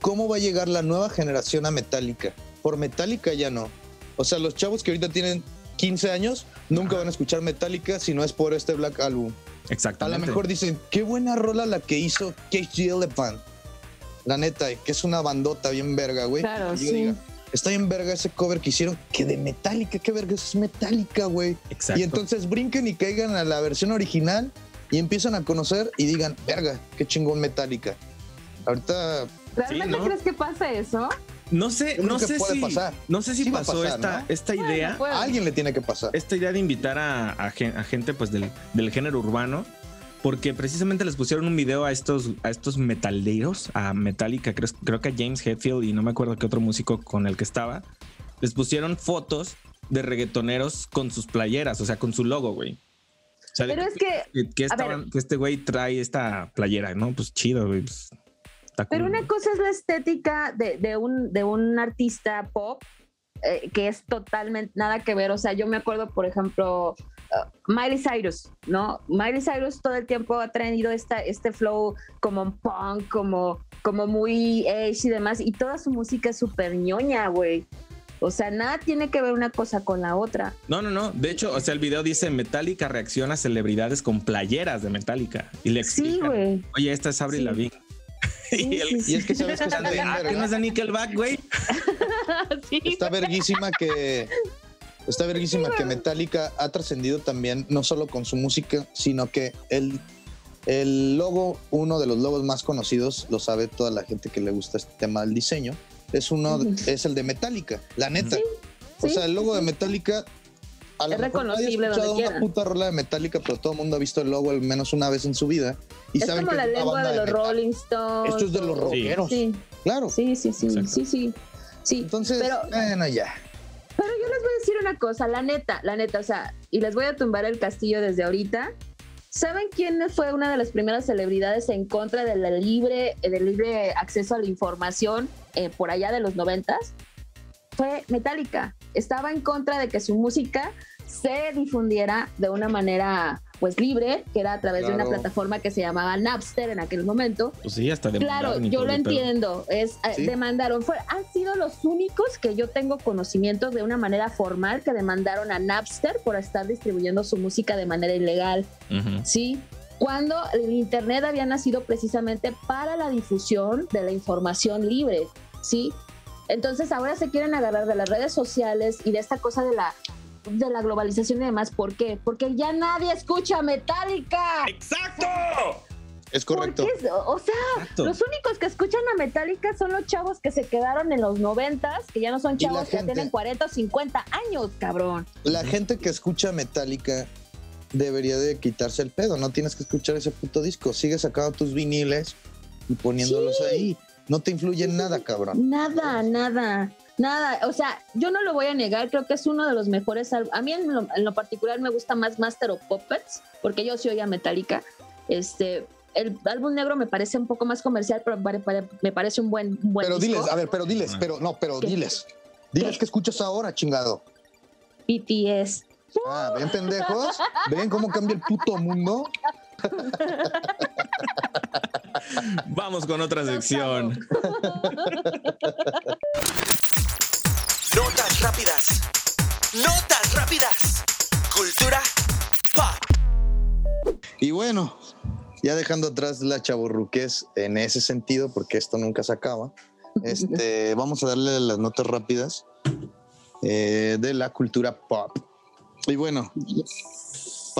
¿cómo va a llegar la nueva generación a Metallica? Por Metallica ya no. O sea, los chavos que ahorita tienen 15 años nunca van a escuchar Metallica si no es por este Black Album. A exactamente. lo mejor dicen, qué buena rola la que hizo Cage Elephant. La neta, que es una bandota bien verga, güey. Claro, Y yo sí. diga, Está bien verga ese cover que hicieron, que de Metallica, qué verga, eso es Metallica, güey. Exacto. Y entonces brinquen y caigan a la versión original y empiezan a conocer y digan, verga, qué chingón Metallica. Ahorita, ¿Realmente Sí, ¿no? crees que pasa eso? No sé, no sé puede si pasar. no sé si Sí pasó pasar, esta, ¿no? esta idea. Bueno, puede. a alguien le tiene que pasar. esta idea de invitar a, a gen- a gente pues del, del género urbano porque precisamente les pusieron un video a estos a estos metaleros a Metallica creo, creo que a James Hetfield y no me acuerdo qué otro músico con el que estaba les pusieron fotos de reggaetoneros con sus playeras o sea con su logo güey o sea, de Pero que- es que, que, que a ver. estaban- que este güey trae esta playera no pues chido güey pues, pero una cosa es la estética de, de un, de un artista pop eh, que es totalmente nada que ver. O sea, yo me acuerdo, por ejemplo, uh, Miley Cyrus, ¿no? Miley Cyrus todo el tiempo ha traído esta, este flow como punk, como, como muy edge y demás, y toda su música es súper ñoña, güey. O sea, nada tiene que ver una cosa con la otra. No, no, no. De hecho, o sea, el video dice Metallica reacciona a celebridades con playeras de Metallica. Y le Sí, explican, güey. Oye, esta es Avril Sí. Lavigne. Y, el- es que sabes que está bien Ah, ¿que no es de Nickelback, güey? Sí. Está verguísima que. Está verguísima que Metallica ha trascendido también, no solo con su música, sino que el, el logo, uno de los logos más conocidos, lo sabe toda la gente que le gusta este tema del diseño, es uno, es el de Metallica, la neta. o sí, sea, el logo de. Metallica. A lo Es mejor nadie ha reconocible donde escuchado una puta rola de Metallica, pero todo el mundo ha visto el logo al menos una vez en su vida. Y es saben como que la es una lengua banda de los metal. Rolling Stones. Esto es de los rockeros. Sí, Claro. sí, sí, sí, Exacto. sí, sí. Sí, Entonces, pero, bueno, ya. pero yo les voy a decir una cosa, la neta, la neta, o sea, y les voy a tumbar el castillo desde ahorita. ¿Saben quién fue una de las primeras celebridades en contra de la libre, del libre acceso a la información eh, por allá de los noventas? Fue Metallica. Estaba en contra de que su música se difundiera de una manera pues libre, que era a través de una plataforma que se llamaba Napster en aquel momento. Pues sí, hasta Claro, yo lo entiendo. Es, eh, Sí. Demandaron. Fue, han sido los únicos que yo tengo conocimiento de una manera formal que demandaron a Napster por estar distribuyendo su música de manera ilegal. ¿Sí? Cuando el Internet había nacido precisamente para la difusión de la información libre. ¿Sí? Entonces ahora se quieren agarrar de las redes sociales y de esta cosa de la de la globalización y demás. ¿Por qué? Porque ya nadie escucha Metallica. ¡Exacto! Es correcto. ¿Por qué? O sea, Exacto. los únicos que escuchan a Metallica son los chavos que se quedaron en los noventas, que ya no son chavos que tienen 40 o 50 años, cabrón. La gente que escucha Metallica debería de quitarse el pedo. No tienes que escuchar ese puto disco. Sigue sacando tus viniles y poniéndolos Sí. ahí. No te influye en nada, cabrón. Nada, nada, nada. O sea, yo no lo voy a negar, creo que es uno de los mejores álbumes. A mí en lo, en lo particular me gusta más Master of Puppets, porque yo sí oía Metallica. Este, el álbum negro me parece un poco más comercial, pero me parece un buen, un buen Pero disco. diles, a ver, pero diles, pero no, pero ¿Qué? diles. Diles que escuchas ahora, chingado. BTS. Ah, ven pendejos. Ven cómo cambia el puto mundo. Vamos con otra sección. Notas rápidas. Notas rápidas. Cultura pop. Y bueno, ya dejando atrás la chaburruquez en ese sentido, porque esto nunca se acaba, este, vamos a darle las notas rápidas eh, de la cultura pop. Y bueno,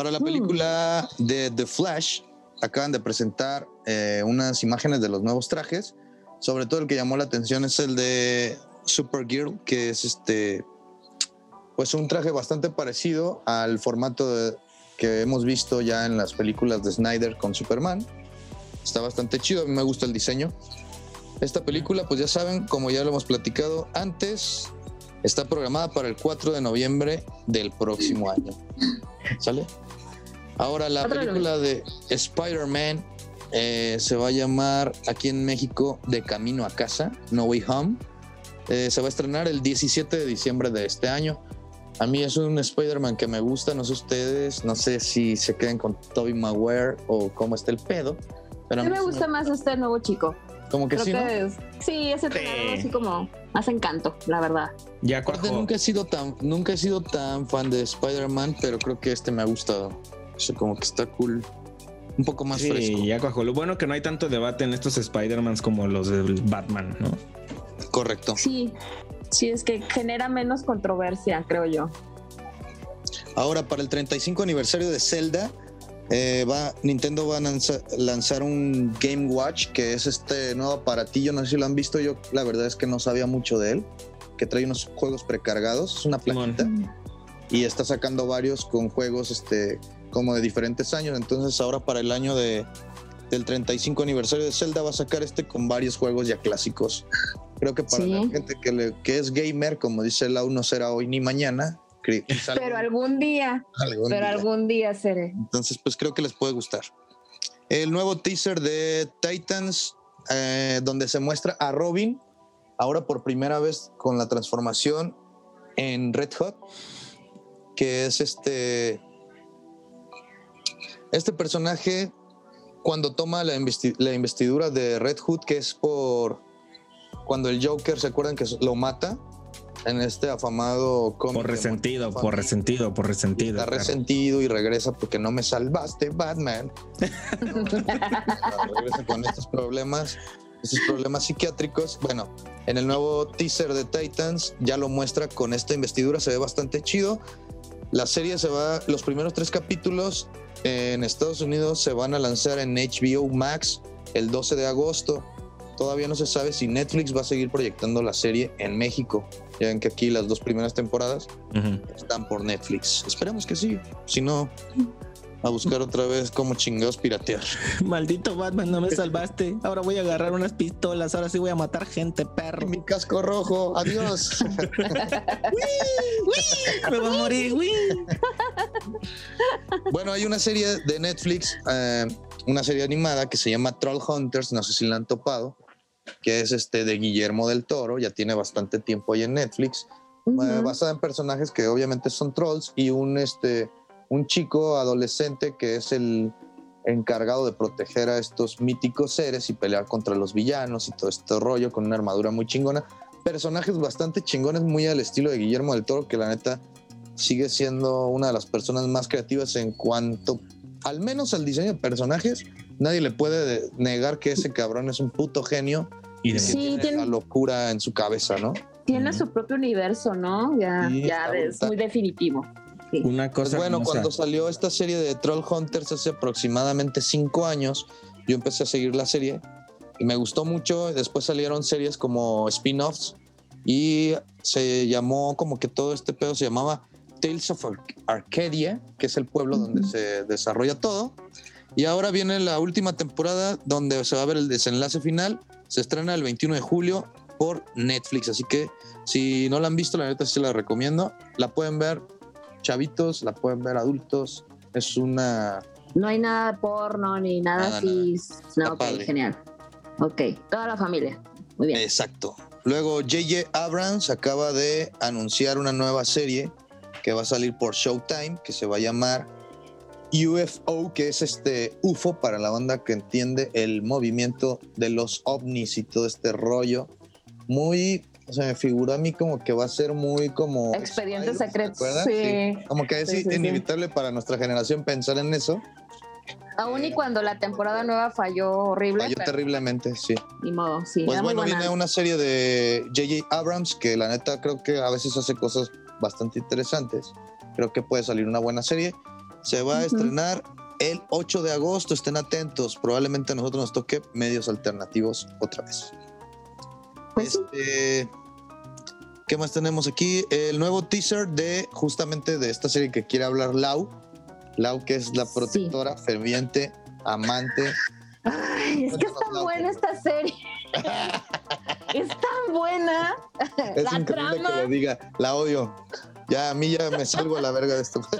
para la película de The Flash, acaban de presentar eh, unas imágenes de los nuevos trajes. Sobre todo el que llamó la atención es el de Supergirl, que es este, pues un traje bastante parecido al formato de- que hemos visto ya en las películas de Snyder con Superman. Está bastante chido, a mí me gusta el diseño. Esta película, pues ya saben, como ya lo hemos platicado antes, está programada para el 4 de noviembre del próximo año. ¿Sale? Ahora la película de Spider-Man eh, se va a llamar aquí en México De Camino a Casa, No Way Home. Eh, se va a estrenar el 17 de diciembre de este año. A mí es un Spider-Man que me gusta, no sé ustedes, no sé si se queden con Tobey Maguire o cómo está el pedo. Pero a mí me gusta más este nuevo chico. Como que Creo sí, ¿no? que es- sí, ese tiene algo así como más encanto, la verdad. Ya Aparte, nunca he sido tan, nunca he sido tan fan de Spider-Man, pero creo que este me ha gustado. O sea, como que está cool. Un poco más Sí, fresco. ya cuajó. Lo bueno que no hay tanto debate en estos Spider-Mans como los del Batman, ¿no? Correcto. Sí, sí, es que genera menos controversia, creo yo. Ahora, para el 35 aniversario de Zelda, eh, va, Nintendo va a lanza- lanzar un Game Watch, que es este nuevo aparatillo. No sé si lo han visto. Yo, la verdad es que no sabía mucho de él. Que trae unos juegos precargados. Es una plaquita. Y está sacando varios con juegos este, como de diferentes años. Entonces, ahora para el año de, del 35 aniversario de Zelda, va a sacar este con varios juegos ya clásicos. Creo que para Sí. la gente que, le- que es gamer, como dice Lau, no será hoy ni mañana. Pero algún día, algún pero día. algún día seré. Entonces, pues creo que les puede gustar. El nuevo teaser de Titans, eh, donde se muestra a Robin, ahora por primera vez con la transformación en Red Hot, que es este. Este personaje, cuando toma la, investi- la investidura de Red Hood, que es por. Cuando el Joker, ¿se acuerdan que lo mata? En este afamado cómic. Por resentido, por resentido, por resentido. Está claro. resentido y regresa porque no me salvaste, Batman. regresa con estos problemas, estos problemas psiquiátricos. Bueno, en el nuevo teaser de Titans ya lo muestra con esta investidura, se ve bastante chido. La serie se va, los primeros tres capítulos en Estados Unidos se van a lanzar en HBO Max el 12 de agosto. Todavía no se sabe si Netflix va a seguir proyectando la serie en México. Ya ven que aquí las dos primeras temporadas están por Netflix. Esperemos que sí. Si no, a buscar otra vez cómo chingados piratear. Maldito Batman, no me salvaste. Ahora voy a agarrar unas pistolas. Ahora sí voy a matar gente, perro. Mi casco rojo, adiós. Me voy a morir, bueno, hay una serie de Netflix, eh, una serie animada que se llama Troll Hunters, no sé si la han topado, que es este de Guillermo del Toro, ya tiene bastante tiempo ahí en Netflix, eh, basada en personajes que obviamente son trolls y un este un chico adolescente que es el encargado de proteger a estos míticos seres y pelear contra los villanos y todo este rollo con una armadura muy chingona. Personajes bastante chingones, muy al estilo de Guillermo del Toro, que la neta sigue siendo una de las personas más creativas en cuanto, al menos al diseño de personajes. Nadie le puede negar que ese cabrón es un puto genio y Sí, tiene tiene- la locura en su cabeza, ¿no? Tiene su propio universo, ¿no? Ya, Sí, ya es brutal. muy definitivo. Una Pues cosa. bueno, hermosa. cuando salió esta serie de Troll Hunters hace aproximadamente cinco años, yo empecé a seguir la serie y me gustó mucho. Después salieron series como spin-offs y se llamó como que todo este pedo se llamaba Tales of Ar- Arcadia, que es el pueblo donde se desarrolla todo. Y ahora viene la última temporada donde se va a ver el desenlace final. Se estrena el 21 de julio por Netflix. Así que si no la han visto, la neta sí la recomiendo. La pueden ver chavitos, la pueden ver adultos. Es una. No hay nada porno ni nada, Nada, así. No, ok, padre. genial. Ok, toda la familia. Muy bien. Exacto. Luego, J.J. Abrams acaba de anunciar una nueva serie que va a salir por Showtime, que se va a llamar UFO, que es este UFO para la banda que entiende el movimiento de los ovnis y todo este rollo. Muy, o sea, me figura a mí como que va a ser muy como... Expedientes ¿Se secretos. acuerdan? Sí. Como que es Sí, sí, sí. inevitable para nuestra generación pensar en eso. Aún y cuando la temporada nueva falló horrible. Falló pero terriblemente, sí. Ni modo, sí. Pues bueno, viene una serie de J.J. Abrams que la neta creo que a veces hace cosas bastante interesantes. Creo que puede salir una buena serie. Se va a estrenar el 8 de agosto. Estén atentos. Probablemente a nosotros nos toque medios alternativos otra vez. Pues Este, ¿Qué más tenemos aquí? El nuevo teaser de justamente de esta serie que quiere hablar Lau. Lau, que es la protectora, ferviente, amante. Ay, es que es tan buena esta serie. es tan buena. Es la increíble trama. que lo diga. La odio. Ya, a mí ya me salgo a la verga de esto.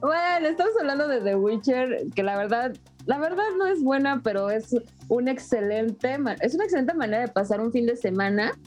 Bueno, estamos hablando de The Witcher, que la verdad, la verdad no es buena, pero es un excelente, es una excelente manera de pasar un fin de semana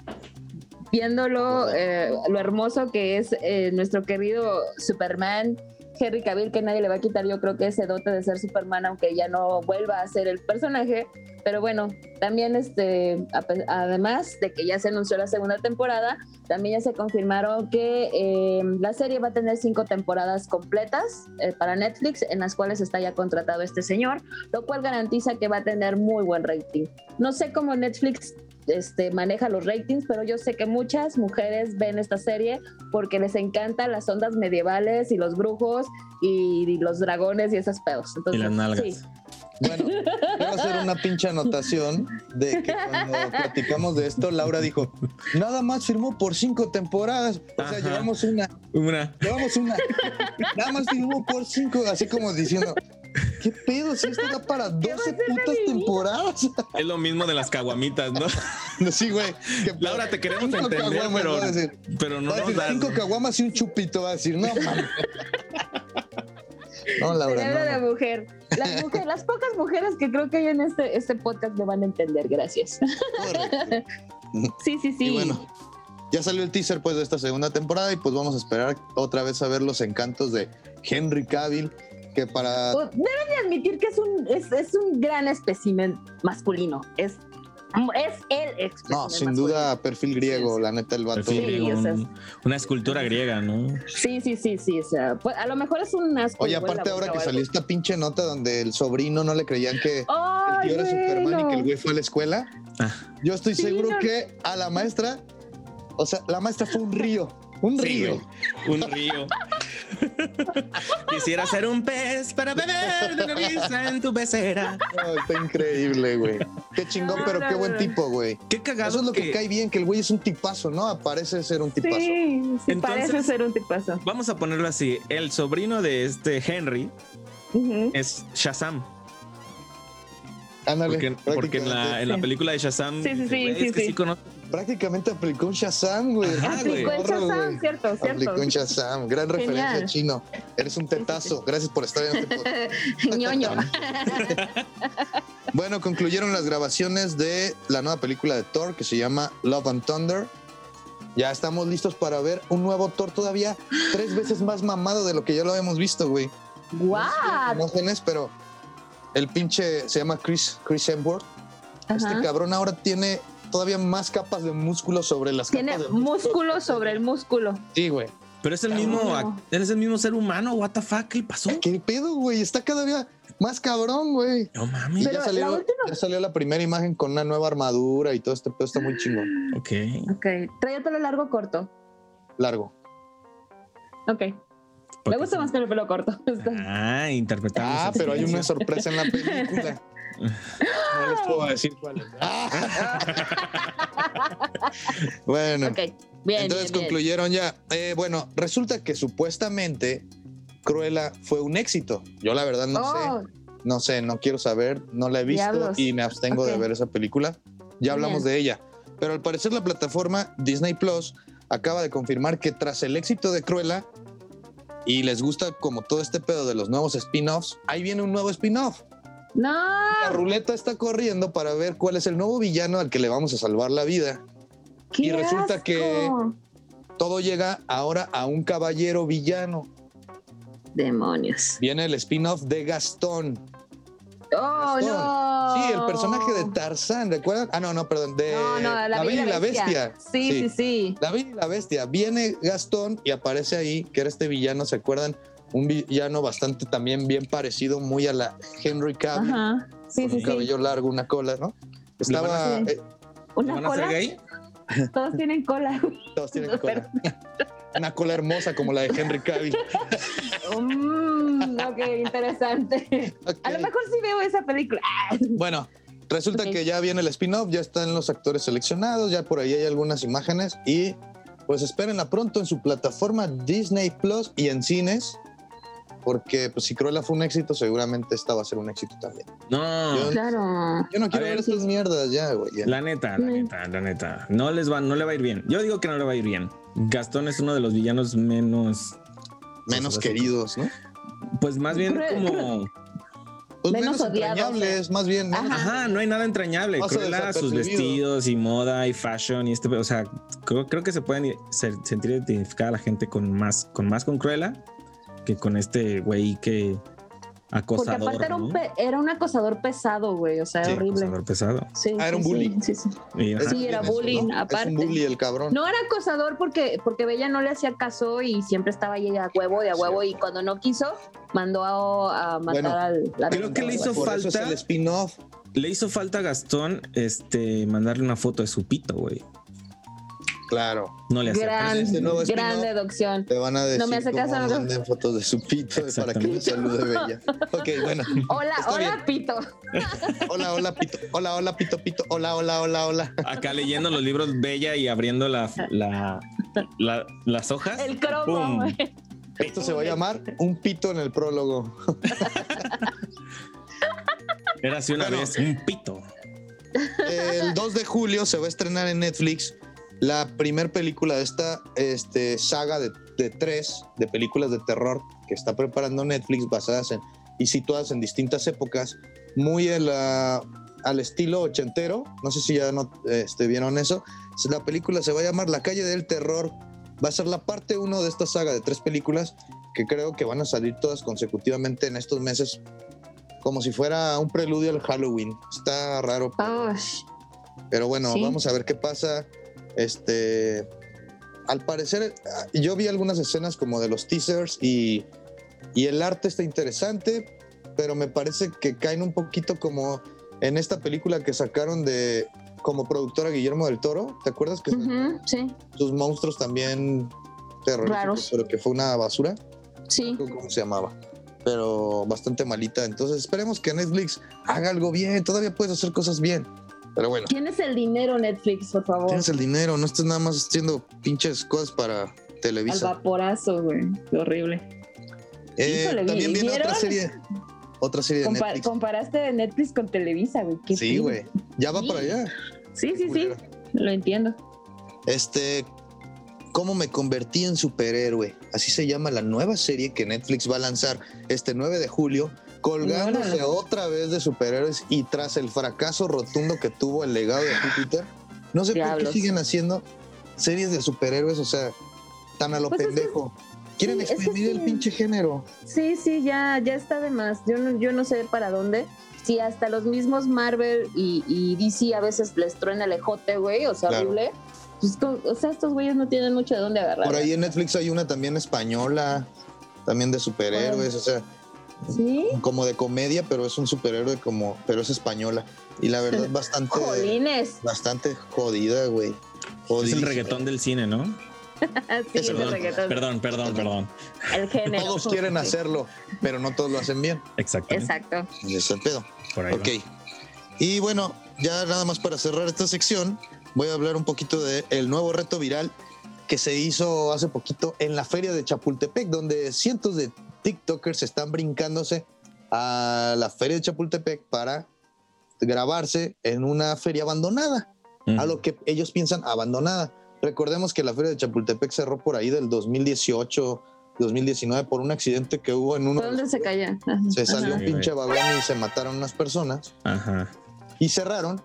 viéndolo, eh, lo hermoso que es eh, nuestro querido Superman, Henry Cavill, que nadie le va a quitar, yo creo que ese dote de ser Superman, aunque ya no vuelva a ser el personaje. Pero bueno, también este, además de que ya se anunció la segunda temporada, también ya se confirmaron que eh, la serie va a tener cinco temporadas completas eh, para Netflix, en las cuales está ya contratado este señor, lo cual garantiza que va a tener muy buen rating. No sé cómo Netflix este, maneja los ratings, pero yo sé que muchas mujeres ven esta serie porque les encantan las ondas medievales y los brujos y, y los dragones y esas pedos. Entonces, Y las nalgas. sí. Bueno, quiero hacer una pinche anotación de que cuando platicamos de esto, Laura dijo, nada más firmó por cinco temporadas. O sea, Ajá. llevamos una, Una. llevamos una. Nada más firmó por cinco, así como diciendo, ¿qué pedo? Si esto da para 12 putas temporadas. Es lo mismo de las caguamitas, ¿no? Sí, güey. Laura, te queremos cinco entender, caguamas, pero, decir. pero no nos das. cinco caguamas y un chupito, va a decir, no, mames. No, Laura, Cerebro no, de no. mujer. Las, mujeres. las pocas mujeres que creo que hay en este, este podcast me van a entender, gracias. sí, sí, sí. Y bueno, ya salió el teaser pues de esta segunda temporada y pues vamos a esperar otra vez a ver los encantos de Henry Cavill, que para... Deben de admitir que es un, es, es un gran espécimen masculino. Es, es el espécimen No, sin masculino. duda perfil griego, la neta el vato. O sea, un- una escultura griega, ¿no? Sí, sí, sí, sí. O sea, pues, a lo mejor es un asco. Oye, aparte ahora que salió esta pinche nota donde el sobrino no le creían que el ¡Ay, tío era Superman y que el güey fue a la escuela, Ah. yo estoy Sí, seguro no. que a la maestra, o sea, la maestra fue un río, un Sí, río. Un río. Quisiera ser un pez para beber de una brisa en tu pecera. No, está increíble, güey. Qué chingón, pero qué buen tipo, güey. Qué cagado Eso es lo que... que- cae bien, que el güey es un tipazo, ¿no? Aparece ser un tipazo. Sí, sí, Entonces- parece ser un tipazo. Vamos a ponerlo así. El sobrino de este Henry es Shazam. Ándale, Porque, porque en, la, en la Sí. película de Shazam. Sí, sí, sí, "Güey, sí, es que sí. conozco". Prácticamente aplicó un Shazam, güey. Ajá, Aplicó güey. Morro, Shazam, güey. cierto, Aplicó cierto. un Shazam. Gran referencia, chino. Eres un tetazo. Gracias por estar en este podcast. Ñoño. Bueno, concluyeron las grabaciones de la nueva película de Thor que se llama Love and Thunder. Ya estamos listos para ver un nuevo Thor todavía tres veces más mamado de lo que ya lo habíamos visto, güey. ¡Guau! Imágenes, pero el pinche se llama Chris, Chris Hemsworth. Este cabrón ahora tiene todavía más capas de músculo sobre las Tiene capas de músculo sobre el músculo. Sí, güey. Pero es el mismo, Cabrón. ac- es el mismo ser humano. What the fuck, ¿qué le pasó? ¿Qué pedo, güey? Está cada día más cabrón, güey. No mames. Ya la salió, última- ya salió la primera imagen con una nueva armadura y todo este pedo está muy chingón. Ok. Ok. ¿Trae el pelo largo o corto? Largo. Ok. Me gusta más que el pelo corto. Ah, interpretamos. Ah, pero hay una sorpresa en la película. No les puedo decir cuál es. bueno. Bien, entonces bien, bien. concluyeron ya. Eh, bueno, resulta que supuestamente Cruella fue un éxito. Yo la verdad no Oh, sé. No sé, no quiero saber, no la he visto Diablos. y me abstengo de ver esa película. Ya hablamos Bien. de ella. Pero al parecer la plataforma Disney Plus acaba de confirmar que tras el éxito de Cruella y les gusta como todo este pedo de los nuevos spin-offs, ahí viene un nuevo spin-off. No. La ruleta está corriendo para ver cuál es el nuevo villano al que le vamos a salvar la vida. qué y resulta que-. Todo llega ahora a un caballero villano. Demonios. Viene el spin-off de Gastón. Oh, Gastón. no. Sí, el personaje de Tarzán, ¿recuerdan? Ah, no, no, perdón, de No, no, la, Bella y la Bestia. Sí, sí, sí. La Bella y la Bestia. Viene Gastón y aparece ahí, que era este villano, ¿se acuerdan? Un villano bastante también bien parecido, muy a la Henry Cavill. Ajá. Sí, con sí, un sí. cabello largo, una cola, ¿no? Estaba. eh, Una ¿Van a hacer cola. gay? Todos tienen cola. todos tienen cola. una cola hermosa como la de Henry Cavill. Mm, ok, interesante. A lo mejor sí veo esa película. Bueno, resulta que ya viene el spin-off, ya están los actores seleccionados, ya por ahí hay algunas imágenes y pues espérenla pronto en su plataforma Disney Plus y en cines, porque pues si Cruella fue un éxito, seguramente esta va a ser un éxito también. No. Yo- Claro. Yo no quiero A ver ver, estas mierdas ya, güey. ya. La neta, la neta, la neta. No les va, no le va a ir bien. Yo digo que no le va a ir bien. Gastón es uno de los villanos menos. Menos pues, queridos, ¿no? Pues más bien Cruel- como. Pues Menos menos, entrañables, más bien. menos- Ajá, no hay nada entrañable. Cruella, sus vestidos y moda y fashion y este, o sea, creo, creo que se pueden sentir identificada la gente con más, con más con Cruella que con este güey que Porque acosador. aparte era un, acosador pesado, güey. O sea, Sí, horrible. acosador pesado. Sí, Ah, era sí, un bully. Sí, sí, sí. Y, ajá. Sí, era eso, bullying, ¿no? aparte. Es un bully el cabrón. No era acosador porque, porque Bella no le hacía caso y siempre estaba ahí a huevo de a huevo y cuando no quiso mandó a, a matar Bueno, al la creo que le hizo Por eso es falta- el spin-off. Le hizo falta a Gastón este mandarle una foto de su pito, güey. Claro. No le hacía gran, caso. Este nuevo gran deducción. Te van a decir No me hace cómo caso, no. manden fotos de su pito para que le salude Bella. Ok, bueno. Hola, hola, bien. Pito. Hola, hola, pito. Hola, hola, pito, pito. Hola, hola, hola, hola. Acá leyendo los libros Bella y abriendo la, la- la- las hojas. El cromo. Esto se va a llamar un pito en el prólogo. Era así una Bueno. vez un pito. El 2 de julio se va a estrenar en Netflix la primer película de esta este, saga de, de tres de películas de terror que está preparando Netflix basadas en y situadas en distintas épocas, muy al estilo ochentero. No sé si ya no este, vieron eso. La película se va a llamar La calle del terror. Va a ser la parte 1 de esta saga de tres películas que creo que van a salir todas consecutivamente en estos meses como si fuera un preludio al Halloween. Está raro, Ush. pero bueno, Sí. vamos a ver qué pasa. Este, al parecer, ah, yo vi algunas escenas como de los teasers y, y el arte está interesante, pero me parece que caen un poquito como en esta película que sacaron de como productora Guillermo del Toro. ¿Te acuerdas que sí, sus monstruos también terroríficos, pero que fue una basura? sí. ¿Cómo se llamaba? Pero bastante malita. Entonces esperemos que Netflix haga algo bien. Todavía puedes hacer cosas bien. Pero bueno. Tienes el dinero, Netflix, por favor. Tienes el dinero, no estés nada más haciendo pinches cosas para Al Televisa. vaporazo, güey. Horrible. Eh, Híjole, también ¿vi- viene otra serie. Otra serie de Compa- Netflix. comparaste Netflix con Televisa, güey. Sí, güey. Ya va Sí. para allá. Sí, sí, sí. Lo entiendo. Este, ¿cómo me convertí en superhéroe? Así se llama la nueva serie que Netflix va a lanzar este 9 de julio, colgándose otra vez de superhéroes y tras el fracaso rotundo que tuvo el legado de Júpiter, no sé por qué siguen haciendo series de superhéroes, o sea, tan a lo Pues es que- pendejo. Quieren sí, es que exprimir el pinche género. Sí, sí, ya, ya está de más. Yo no, yo no sé para dónde. Si hasta los mismos Marvel y, y DC a veces les truena el ejote, güey, o sea, Claro. horrible. Pues, o sea, estos güeyes no tienen mucho de dónde agarrar. Por ahí en Netflix hay una también española, también de superhéroes, o sea, ¿Sí? como de comedia, pero es un superhéroe como, pero es española. Y la verdad bastante, Jolines. bastante jodida, güey. Es el reggaetón del cine, ¿no? sí, Ese el perdón, reggaetón. Perdón, perdón, perdón. El género. Todos quieren hacerlo, pero no todos lo hacen bien. Exactamente. Exacto. Y es el pedo. Por ahí va. Ok. Y bueno, ya nada más para cerrar esta sección, voy a hablar un poquito de el nuevo reto viral que se hizo hace poquito en la feria de Chapultepec, donde cientos de TikTokers están brincándose a la feria de Chapultepec para grabarse en una feria abandonada, a lo que ellos piensan abandonada. Recordemos que la feria de Chapultepec cerró por ahí del 2018, 2019 por un accidente que hubo en uno. ¿Por de dónde se calla? Se salió un Sí, pinche vagón y se mataron unas personas Ajá. y cerraron,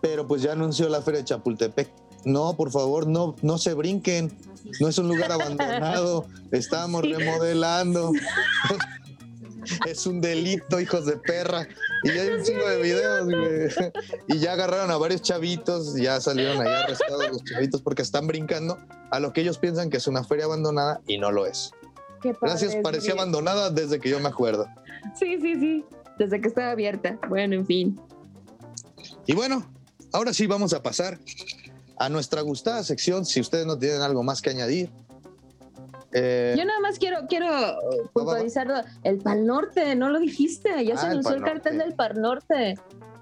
pero pues ya anunció la feria de Chapultepec. No, por favor, no, no se brinquen. No es un lugar abandonado. Estamos remodelando. es un delito, hijos de perra. Y ya hay un chingo de videos, güey. Y ya agarraron a varios chavitos, ya salieron allá arrestados los chavitos porque están brincando a lo que ellos piensan que es una feria abandonada y no lo es. Qué padre, Gracias, parecía abandonada desde que yo me acuerdo. Sí, sí, sí. Desde que estaba abierta. Bueno, en fin. Y bueno, ahora sí vamos a pasar a nuestra gustada sección, si ustedes no tienen algo más que añadir. Eh, Yo nada más quiero, quiero puntualizarlo. El Pal Norte, no lo dijiste. Ya Ah, se el anunció Pal el cartel del Par Norte.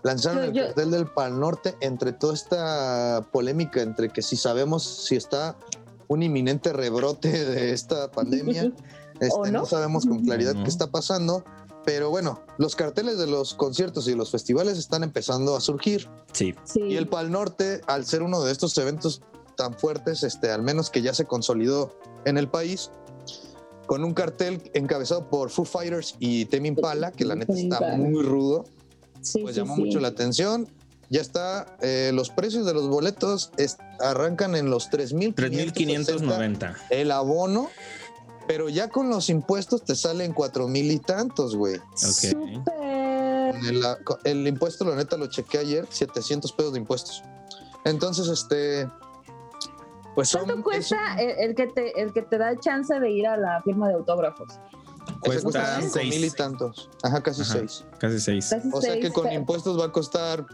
lanzaron yo- el cartel del Pal Norte entre toda esta polémica entre que si sabemos si está un inminente rebrote de esta pandemia, este, ¿O no? no? sabemos con claridad No. qué está pasando, pero bueno, los carteles de los conciertos y los festivales están empezando a surgir. Sí. Sí. Y el Pal Norte, al ser uno de estos eventos tan fuertes, este, al menos que ya se consolidó en el país, con un cartel encabezado por Foo Fighters y Tame Impala, que la neta está muy rudo. Sí, Pues sí, llamó sí. mucho la atención. Ya está, eh, los precios de los boletos es- arrancan en los 3.590 3.590. el abono, pero ya con los impuestos te salen 4.000 y tantos, güey. Ok. El, el impuesto, la neta, lo chequé ayer, 700 pesos de impuestos. Entonces, este, pues son, ¿Cuánto cuesta el, el que te, el que te da chance de ir a la firma de autógrafos? Cuesta Cuesta cinco seis. mil y tantos. Ajá, casi Ajá. seis. Casi seis. Casi O sea que con pero- impuestos va a costar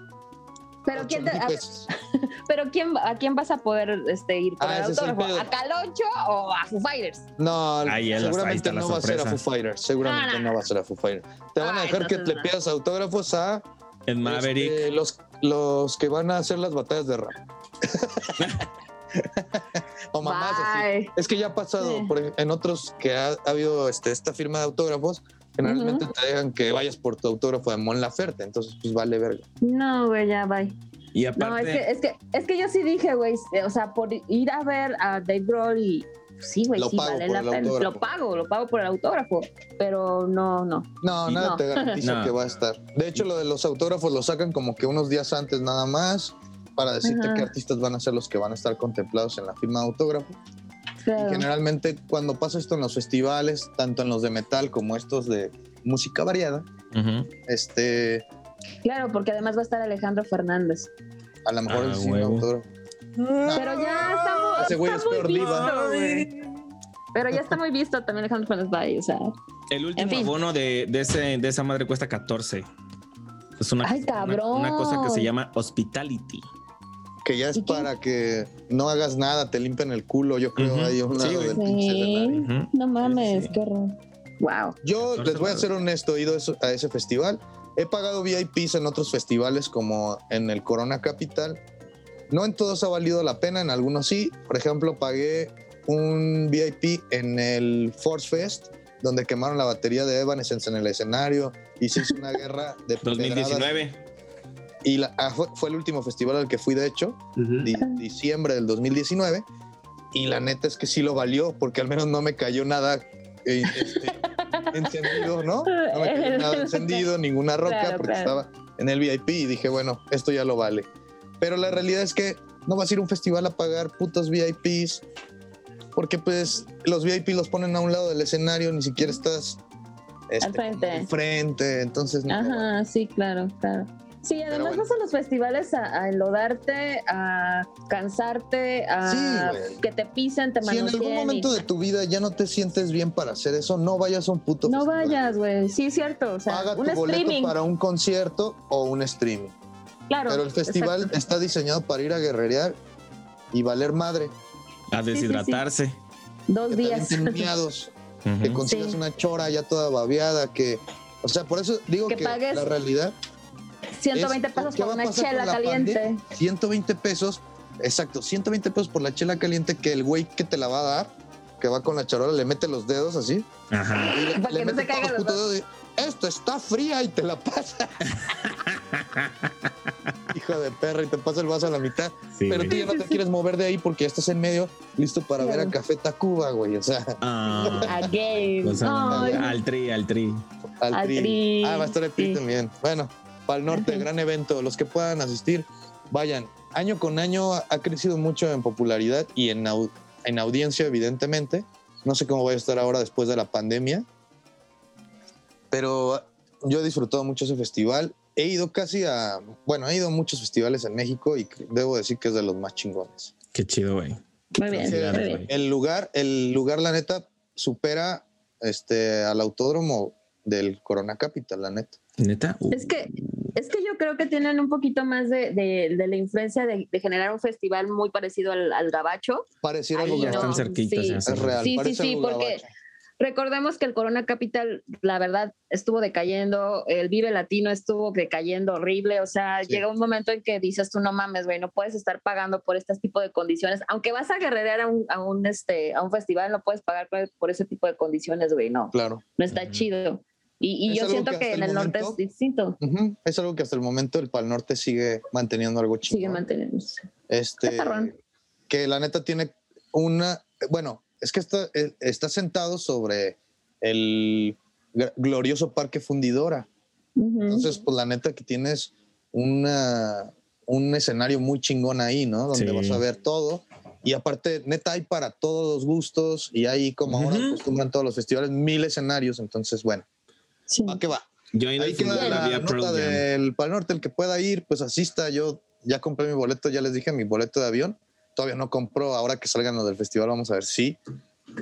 Pero quién te- a, pero quién a quién vas a poder este, ir por Ah, el ese es el autógrafo, a Caloncho o a Foo Fighters. No, Ahí seguramente no va a ser a. Foo Fighters. Seguramente No, no, no, va a ser a Foo Fighters. Te van a dejar que le no. pidas autógrafos a En Maverick. este, los, los que van a hacer las batallas de rap. o mamás así. Es que ya ha pasado Sí. por en otros que ha, ha habido este, esta firma de autógrafos. Generalmente te dejan que vayas por tu autógrafo de Mon Laferte, entonces pues vale verga. No, güey, ya, bye. Y No, aparte, es que, es que, es que yo sí dije, güey, eh, o sea, por ir a ver a Dave Grohl y sí, güey, sí vale la pena. Lo pago, lo pago por el autógrafo, pero no, no. No, nada No. te garantiza No. que va a estar. De hecho, lo de los autógrafos lo sacan como que unos días antes nada más para decirte Ajá. qué artistas van a ser los que van a estar contemplados en la firma de autógrafo. Claro. Y generalmente cuando pasa esto en los festivales, tanto en los de metal como estos de música variada, este, Claro, porque además va a estar Alejandro Fernández. a lo mejor Ah, sí un huevo. autógrafo. Pero ya está, muy- Ese güey está es peor visto. Pero ya está muy visto también Alejandro Fernández va ahí, o sea. el último En fin. abono de, de, ese, de esa madre cuesta 14. Es una, Ay, una cosa que se llama hospitality. Que ya es para que no hagas nada, te limpian el culo, yo creo, Ujú. ahí a un Sí, lado güey. del pinche escenario. Sí. Ujú. No mames, Sí. qué horror. Wow. Yo 14 les voy a ser honesto, he ido a ese festival. He pagado VIPs en otros festivales como en el Corona Capital. No en todos ha valido la pena, en algunos sí. Por ejemplo, pagué un VIP en el Force Fest, donde quemaron la batería de Evanescence en el escenario y se hizo una guerra de pedradas. 2019. Y la- ah, fue, fue el último festival al que fui, de hecho, di- diciembre del 2019. Y la neta es que sí lo valió, porque al menos no me cayó nada eh, este, encendido, ¿no? No me cayó nada encendido, ninguna roca, Claro, porque claro. estaba en el VIP y dije, bueno, esto ya lo vale. Pero la realidad es que no vas a ir a un festival a pagar putos VIPs, porque pues los VIP los ponen a un lado del escenario, ni siquiera estás este, Al frente. frente, entonces no. Ajá, sí, claro, claro. Sí, además bueno. vas a los festivales a, a enlodarte, a cansarte, a Sí, que te pisen, te Si en algún manoseen y- momento de tu vida ya no te sientes bien para hacer eso, no vayas a un puto No festival. vayas, güey. Sí, es cierto. O sea, Paga un tu boleto streaming. para un concierto o un streaming. Claro. Pero el festival exacto. está diseñado para ir a guerrerear y valer madre. A sí, sí. deshidratarse. Dos Que días. que consigas Sí. una chora ya toda babeada, que... O sea, por eso digo Que que, pagues la realidad 120 es, pesos ¿qué por una chela la caliente. pandemia? 120 pesos, exacto, 120 pesos por la chela caliente que el güey que te la va a dar, que va con la charola, le mete los dedos así, Ajá. y le, Para le que no mete se caigan los los putos dedos y, esto está fría y te la pasa. Hijo de perra, y te pasa el vaso a la mitad. Sí, pero güey. tú ya no te quieres mover de ahí porque ya estás en medio, listo para ver a. Café Tacuba, güey. O sea, Ah, A game. o sea, Ay, al tri, al tri. al tri. Tri, Ah, va a estar el tri sí. también. Bueno, para el norte, gran evento. Los que puedan asistir, vayan. Año con año ha crecido mucho en popularidad y en, au- en audiencia, evidentemente. No sé cómo va a estar ahora después de la pandemia. Pero yo he disfrutado mucho ese festival. He ido casi a. Bueno, he ido a muchos festivales en México y debo decir que es de los más chingones. Qué chido, güey. Muy bien, muy. El lugar, el lugar, la neta, supera este, al autódromo del Corona Capital, la neta. ¿Neta? Uh, Es que, es que yo creo que tienen un poquito más de, de- de la influencia de, de generar un festival muy parecido al, al Gabacho. Pareciera algo ya están cerquitas. sí. Es real. Sí, sí, sí, porque gabacho. recordemos que el Corona Capital, la verdad, estuvo decayendo, el Vive Latino estuvo decayendo horrible, o sea, Sí. llega un momento en que dices tú no mames, güey, no puedes estar pagando por este tipo de condiciones, aunque vas a guerrerear a un, a un, este, a un festival, no puedes pagar por, por ese tipo de condiciones, güey, no, Claro. no está Ujú. chido. Y, y yo siento que que, en el el norte momento- es distinto, Ujú. Es algo que hasta el momento el Pal Norte sigue manteniendo algo chido. sigue manteniéndose. Este, que la neta tiene una, bueno, es que está, eh, está sentado sobre el glorioso Parque Fundidora. Entonces, pues la neta que tienes una, un escenario muy chingón ahí, ¿no? Donde Sí. vas a ver todo. Y aparte, neta, hay para todos los gustos y hay, como ahora acostumbran todos los festivales, mil escenarios. Entonces, bueno, ¿a qué va? Yo ahí queda la la vía nota del Pal Norte, el que pueda ir, pues asista. Yo ya compré mi boleto, ya les dije, mi boleto de avión. Todavía no compro, ahora que salgan los del festival, vamos a ver si,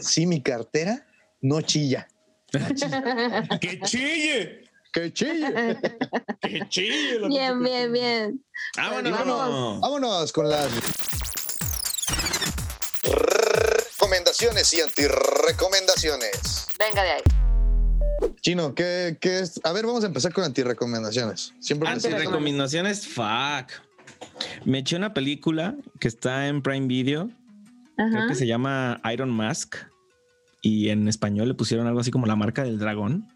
si mi cartera no chilla. ¡Que chille! ¡Que chille! ¡Que chille! lo que Bien, bien, bien. ¡Vámonos! Vámonos, vámonos con las recomendaciones y antirecomendaciones. Venga de ahí. Chino, ¿qué, qué es? A ver, vamos a empezar con antirecomendaciones. Siempre me Antes de recomendaciones, fuck. Me eché una película que está en Prime Video. Creo que se llama Iron Mask. Y en español le pusieron algo así como La marca del dragón.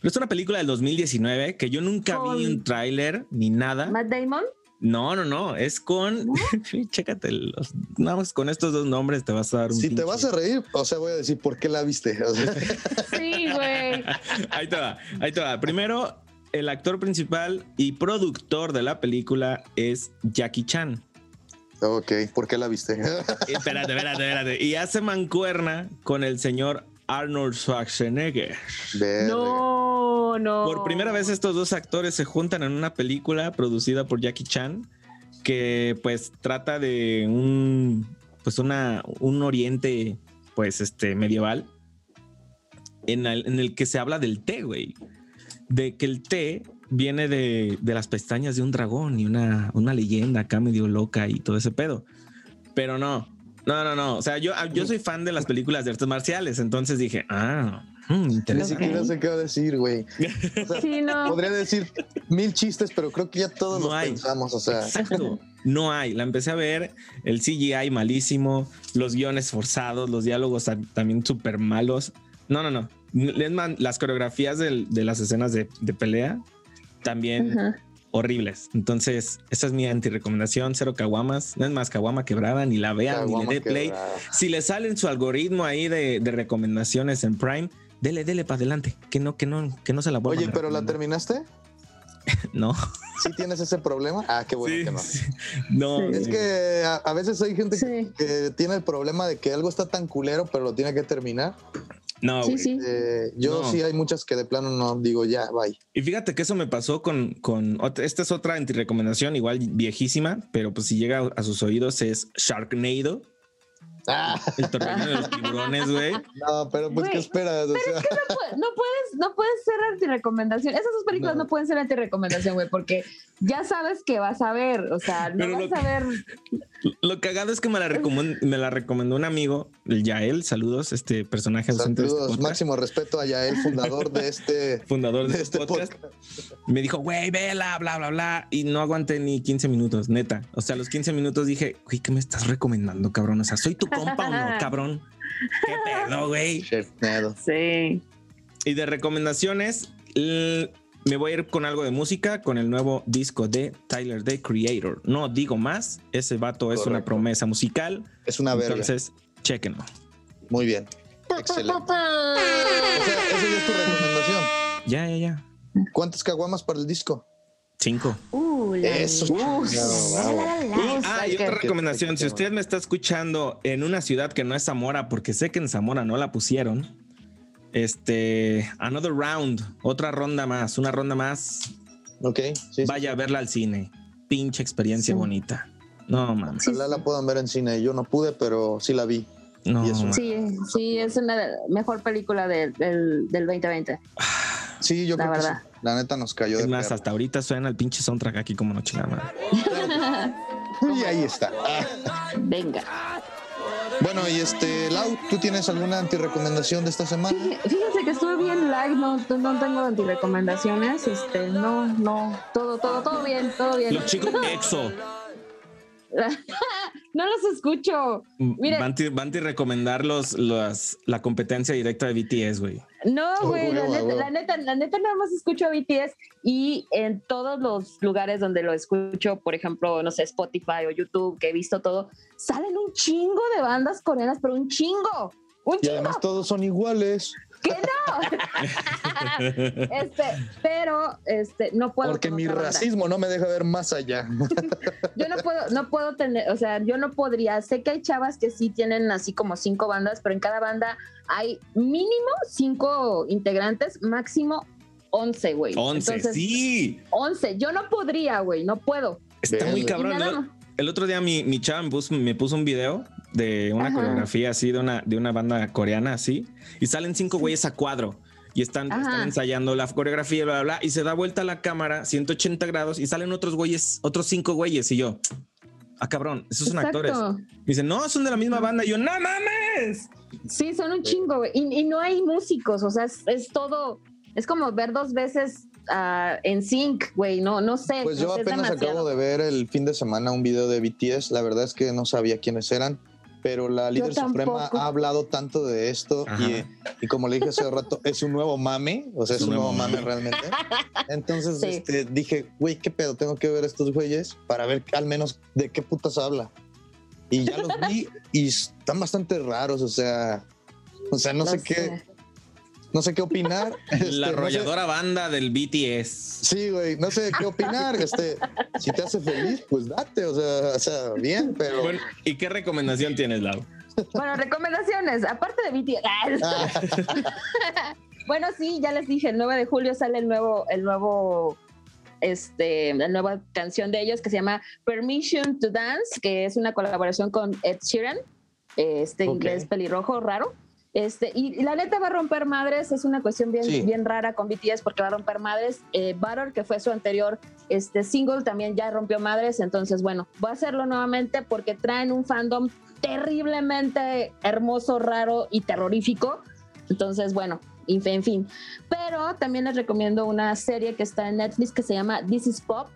Pero es una película del 2019 que yo nunca vi un tráiler ni nada. Matt Damon. No, no, no. Es con. Chécate. Los, nada más con estos dos nombres te vas a dar un. Si te vas a reír, o sea, voy a decir por qué la viste. O sea, Sí, güey. Ahí te va, ahí te va. Primero, el actor principal y productor de la película es Jackie Chan. ok, ¿por qué la viste? Espérate, espérate, espérate. Y hace mancuerna con el señor Arnold Schwarzenegger. No, no. Por primera vez estos dos actores se juntan en una película producida por Jackie Chan que pues trata de un pues una un oriente pues este medieval en el, en el que se habla del té, güey. De que el té viene de, de las pestañas de un dragón y una, una leyenda acá medio loca y todo ese pedo. Pero no, no, no, no. O sea, yo, yo soy fan de las películas de artes marciales, entonces dije, ah, hmm, Ni interesante. siquiera sé qué decir, güey. O sea, Sí, no. Podría decir mil chistes, pero creo que ya todos No los hay. pensamos. O sea, Exacto. No hay. La empecé a ver, el CGI malísimo, los guiones forzados, los diálogos ta- también súper malos. No, no, no. Las coreografías del- de las escenas de, de pelea también Ajá. Horribles. Entonces, esa es mi antirecomendación. Cero caguamas. No es más caguama quebrada, ni la vean, ni le dé play. quebrada. Si le sale en su algoritmo ahí de, de recomendaciones en Prime, dele, dele para adelante. Que no, que no, que no se la vuelvan oye, a pero la terminaste. No. ¿Sí tienes ese problema? Ah, qué bueno Sí, que no. sí. No. Es que a, a veces hay gente que- Sí. que tiene el problema de que algo está tan culero, pero lo tiene que terminar. No, Sí, güey. sí. Eh, yo No. sí hay muchas que de plano no digo ya, bye. Y fíjate que eso me pasó con, con esta es otra antirecomendación, igual viejísima, pero pues si llega a sus oídos es Sharknado, Ah, el torbellino de los tiburones, güey. no, pero pues, ¿qué Güey, esperas? O sea, No, pu- no puedes, no puedes ser antirecomendación. Esas dos películas no, No. pueden ser antirecomendación, güey, porque ya sabes que vas a ver. O sea, no Pero vas lo a ver. Lo cagado es que me la, me la recomendó un amigo, el Yael, saludos, este personaje ausente de este saludos, podcast, máximo respeto a Yael, fundador de este, fundador de, de este este podcast. podcast. Me dijo, güey, vela, bla, bla, bla. Y no aguanté ni 15 minutos, neta. O sea, a los 15 minutos dije, güey, ¿qué me estás recomendando, cabrón? O sea, ¿soy tu compa o no, cabrón? ¿Qué pedo, güey? Sí. Y de recomendaciones, me voy a ir con algo de música, con el nuevo disco de Tyler, The Creator. No digo más, ese vato es una promesa musical. Es una verga. Entonces, chequenlo. Muy bien. Excelente. O sea, esa ya es tu recomendación. Ya, ya, ya. ¿Cuántas caguamas para el disco? Cinco. Uh, Eso, uh, la, la, la, ah, y otra recomendación, si usted me está escuchando en una ciudad que no es Zamora, porque sé que en Zamora no la pusieron, este, Another Round, otra ronda más, una ronda más, Ok, sí. vaya a verla al cine. Pinche experiencia Sí. bonita. No, mames. sí. Ojalá la puedan ver en cine. Yo no pude, pero sí la vi. No, y eso. mames. Sí, sí, es una mejor película del, del, del 2020. Sí, yo La creo verdad. que sí. La neta nos cayó Es de más, hasta ahorita suena el pinche soundtrack aquí como no chingada. Y ahí está. Venga. Bueno, y este, Lau, ¿tú tienes alguna antirecomendación de esta semana? Fíjense fíjense que estuve bien live, no, no tengo antirecomendaciones, este, no, no, todo, todo, todo bien, todo bien. Los chicos EXO. no los escucho. Miren. Banti, Banti recomendar los, los- la competencia directa de BTS, güey. No, güey, la, neta, la neta, la neta nada más escucho a BTS y en todos los lugares donde lo escucho, por ejemplo, no sé, Spotify o YouTube, que he visto todo, salen un chingo de bandas coreanas, pero un chingo, un Y chingo. además todos son iguales. Que no. este, pero este, no puedo. Porque mi racismo no me deja ver más allá. Yo no puedo, no puedo tener, o sea, yo no podría. Sé que hay chavas que sí tienen así como cinco bandas, pero en cada banda hay mínimo cinco integrantes, máximo once, güey. 11, Entonces, sí. 11. Yo no podría, güey, no puedo. Está muy cabrón. El, el otro día mi, mi chava me puso, me puso un video de una Ajá. coreografía así, de una, de una banda coreana así, y salen cinco güeyes a cuadro. Y están, están ensayando la coreografía, bla, bla, bla, y se da vuelta la cámara 180 grados y salen otros güeyes, otros cinco güeyes. Y yo, ah, cabrón, esos son Exacto. actores. Me dicen, no, son de la misma banda. Y yo, no mames. Sí, son un chingo, güey. Y, y no hay músicos, o sea, es, es todo. Es como ver dos veces ah, en sync, güey. No, no sé. Pues no yo apenas demasiado. acabo de ver el fin de semana un video de BTS. La verdad es que no sabía quiénes eran, pero la líder suprema ha hablado tanto de esto y, y como le dije hace rato, es un nuevo mame, o sea, es un nuevo mame realmente. Entonces Sí. este, dije, güey, ¿qué pedo? Tengo que ver a estos güeyes para ver al menos de qué putas habla. Y ya los vi y están bastante raros, o sea, o sea, no sé qué, sé. No sé qué opinar. Este, La no sé- arrolladora banda del BTS. Sí, güey, no sé qué opinar. Este, si te hace feliz, pues date, o sea, o sea bien, pero. Bueno, ¿y qué recomendación tienes, Lau? Bueno, recomendaciones, aparte de BTS. Ah, bueno, sí, ya les dije, el 9 de julio sale el nuevo, el nuevo, este, la nueva canción de ellos que se llama Permission to Dance, que es una colaboración con Ed Sheeran, este inglés pelirrojo raro. Este, y, y la neta va a romper madres, es una cuestión bien, Sí. bien rara con BTS porque va a romper madres. Eh, Butter, que fue su anterior este, single, también ya rompió madres, entonces bueno, va a hacerlo nuevamente porque traen un fandom terriblemente hermoso, raro y terrorífico. Entonces, bueno, en fin, en fin. Pero también les recomiendo una serie que está en Netflix que se llama This is Pop.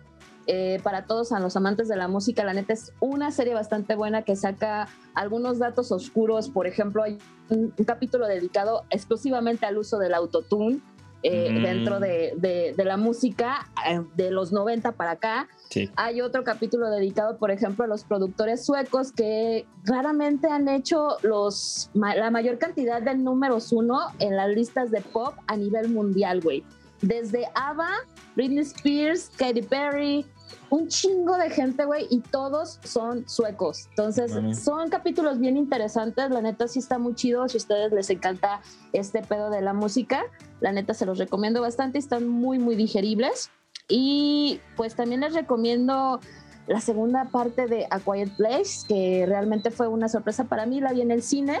Eh, para todos a los amantes de la música, la neta es una serie bastante buena que saca algunos datos oscuros. Por ejemplo, hay un, un capítulo dedicado exclusivamente al uso del autotune eh, Mm. dentro de, de- de la música eh, de los 90 para acá. Sí. Hay otro capítulo dedicado, por ejemplo, a los productores suecos que raramente han hecho los, la mayor cantidad de números uno en las listas de pop a nivel mundial, güey. Desde ABBA, Britney Spears, Katy Perry, un chingo de gente, güey, y todos son suecos. Entonces, Mami. son capítulos bien interesantes. La neta sí está muy chido. Si a ustedes les encanta este pedo de la música, la neta se los recomiendo bastante. Están muy, muy digeribles. Y pues también les recomiendo la segunda parte de A Quiet Place, que realmente fue una sorpresa para mí. La vi en el cine.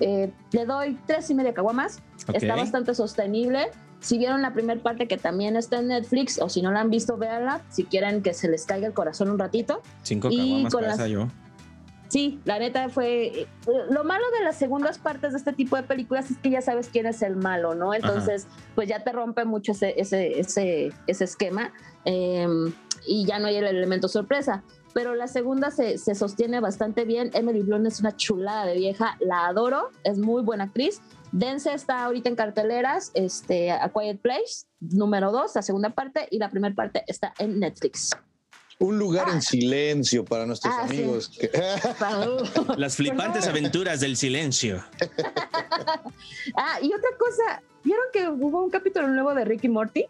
Eh, le doy tres y media caguamas. Ok. Está bastante sostenible. Si vieron la primera parte que también está en Netflix, o si no la han visto, véanla. Si quieren que se les caiga el corazón un ratito. Cinco Y con las- yo. Sí, la neta fue. Lo malo de las segundas partes de este tipo de películas es que ya sabes quién es el malo, ¿no? Entonces, pues ya te rompe mucho ese, ese, ese, ese esquema eh, y ya no hay el elemento sorpresa. Pero la segunda se, se sostiene bastante bien. Emily Blunt es una chulada de vieja, la adoro, es muy buena actriz. Dense está ahorita en carteleras, este, A Quiet Place, número dos, la segunda parte, y la primera parte está en Netflix. un lugar en silencio para nuestros Ah, sí. amigos. que- Las flipantes aventuras del silencio. Ah, y otra cosa, ¿vieron que hubo un capítulo nuevo de Ricky Morty?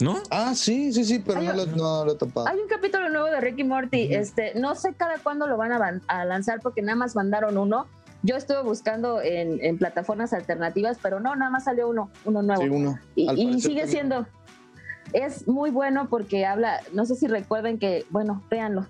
¿No? ah, sí, sí, sí, pero Hay no un- lo, no lo he topado. Hay un capítulo nuevo de Ricky Morty. Este, no sé cada cuándo lo van a, van- a lanzar porque nada más mandaron uno. Yo estuve buscando en, en plataformas alternativas, pero no, nada más salió uno, uno nuevo. Sí, uno. Y, y sigue siendo. Es muy bueno porque habla, no sé si recuerden que, bueno, véanlo.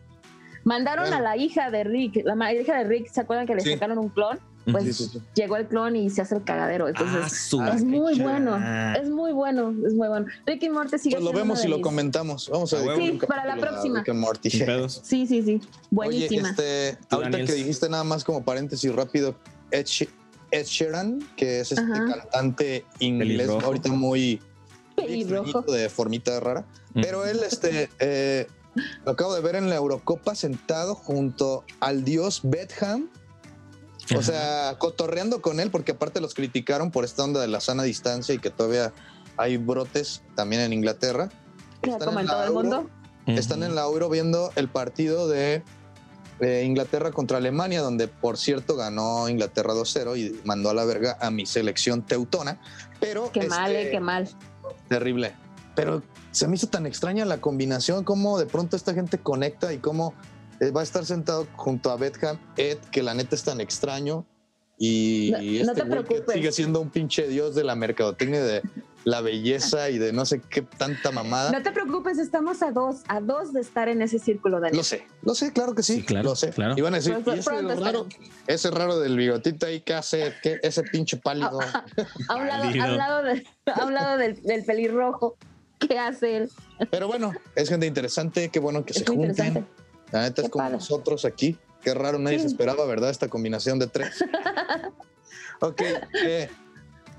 Mandaron a la hija de Rick, la hija de Rick, ¿se acuerdan que le Sí. sacaron un clon? Pues Sí, sí, sí. llegó el clon y se hace el cagadero. Entonces, Ah, es muy fecha. bueno, es muy bueno, es muy bueno. Ricky Morty sigue Pues lo vemos y lo comentamos. Vamos a Ah, dedicar Sí, un para la próxima. Rick Morty. Sí, sí, sí, buenísima. Oye, este, ahorita Daniels. que dijiste nada más como paréntesis rápido, Ed, She- Ed Sheeran, que es este Ajá. cantante inglés Pelirrojo. ahorita muy, Pelirrojo. de formita rara, pero él este, eh, Lo acabo de ver en la Eurocopa sentado junto al dios Betham. O sea, cotorreando con él, porque aparte los criticaron por esta onda de la sana distancia y que todavía hay brotes también en Inglaterra. Como en todo el Euro, mundo. Están en la Euro viendo el partido de eh, Inglaterra contra Alemania, donde por cierto ganó Inglaterra 2-0 y mandó a la verga a mi selección teutona. Pero Qué mal, este, eh, qué mal. Terrible. Pero se me hizo tan extraña la combinación, cómo de pronto esta gente conecta y cómo va a estar sentado junto a Betham Ed, que la neta es tan extraño. Y No- este te que preocupes. sigue siendo un pinche dios de la mercadotecnia, de la belleza y de no sé qué tanta mamada. No te preocupes, estamos a dos, a dos de estar en ese círculo, Daniel. Lo sé, lo sé, claro que sí, claro, lo sé. claro. Iban a decir, Pronto- "Y ese raro, ese raro del bigotito ahí, ¿qué hace? ¿Qué, ese pinche pálido? Ha hablado, Válido. ha hablado, de- ha hablado del, del pelirrojo. ¿Qué hace él? Pero bueno, es gente interesante, qué bueno que Es se junten. La neta es como padre. nosotros aquí. Qué raro, nadie Sí. se esperaba, ¿verdad? Esta combinación de tres. ok. eh,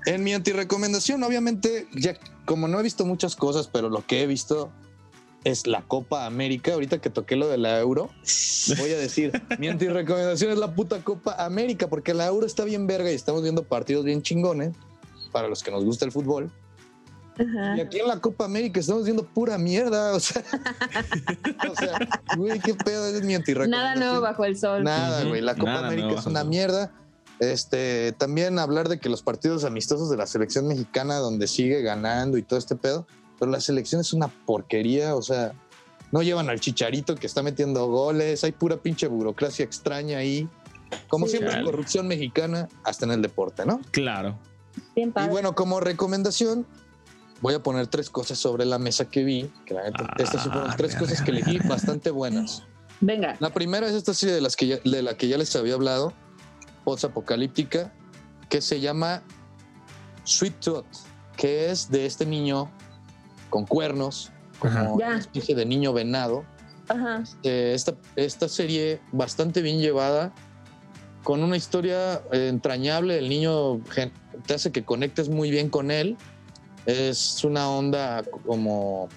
en mi antirecomendación, obviamente, ya como no he visto muchas cosas, pero lo que he visto es la Copa América. Ahorita que toqué lo de la Euro, voy a decir, mi antirecomendación es la puta Copa América, porque la Euro está bien verga y estamos viendo partidos bien chingones para los que nos gusta el fútbol. Ajá. Y aquí en la Copa América estamos viendo pura mierda, o sea, o sea, güey, qué pedo es mi Nada nuevo bajo el sol. Nada, güey, la Copa Nada América es una mierda. Este, también hablar de que los partidos amistosos de la selección mexicana donde sigue ganando y todo este pedo, pero la selección es una porquería, o sea, no llevan al chicharito que está metiendo goles, hay pura pinche burocracia extraña ahí. Como Sí. siempre, Chale. corrupción mexicana hasta en el deporte, ¿no? Claro. Bien Y bueno, como recomendación, voy a poner tres cosas sobre la mesa que vi, que la neta, estas sí fueron tres Arre, cosas que elegí bastante buenas. Venga. La primera es esta serie de, las que ya- de la que ya les había hablado, post-apocalíptica, que se llama Sweet Tooth, que es de este niño con cuernos, como una especie de niño venado. Ajá. Eh, esta, esta serie bastante bien llevada, con una historia entrañable. El niño te hace que conectes muy bien con él. Es una onda como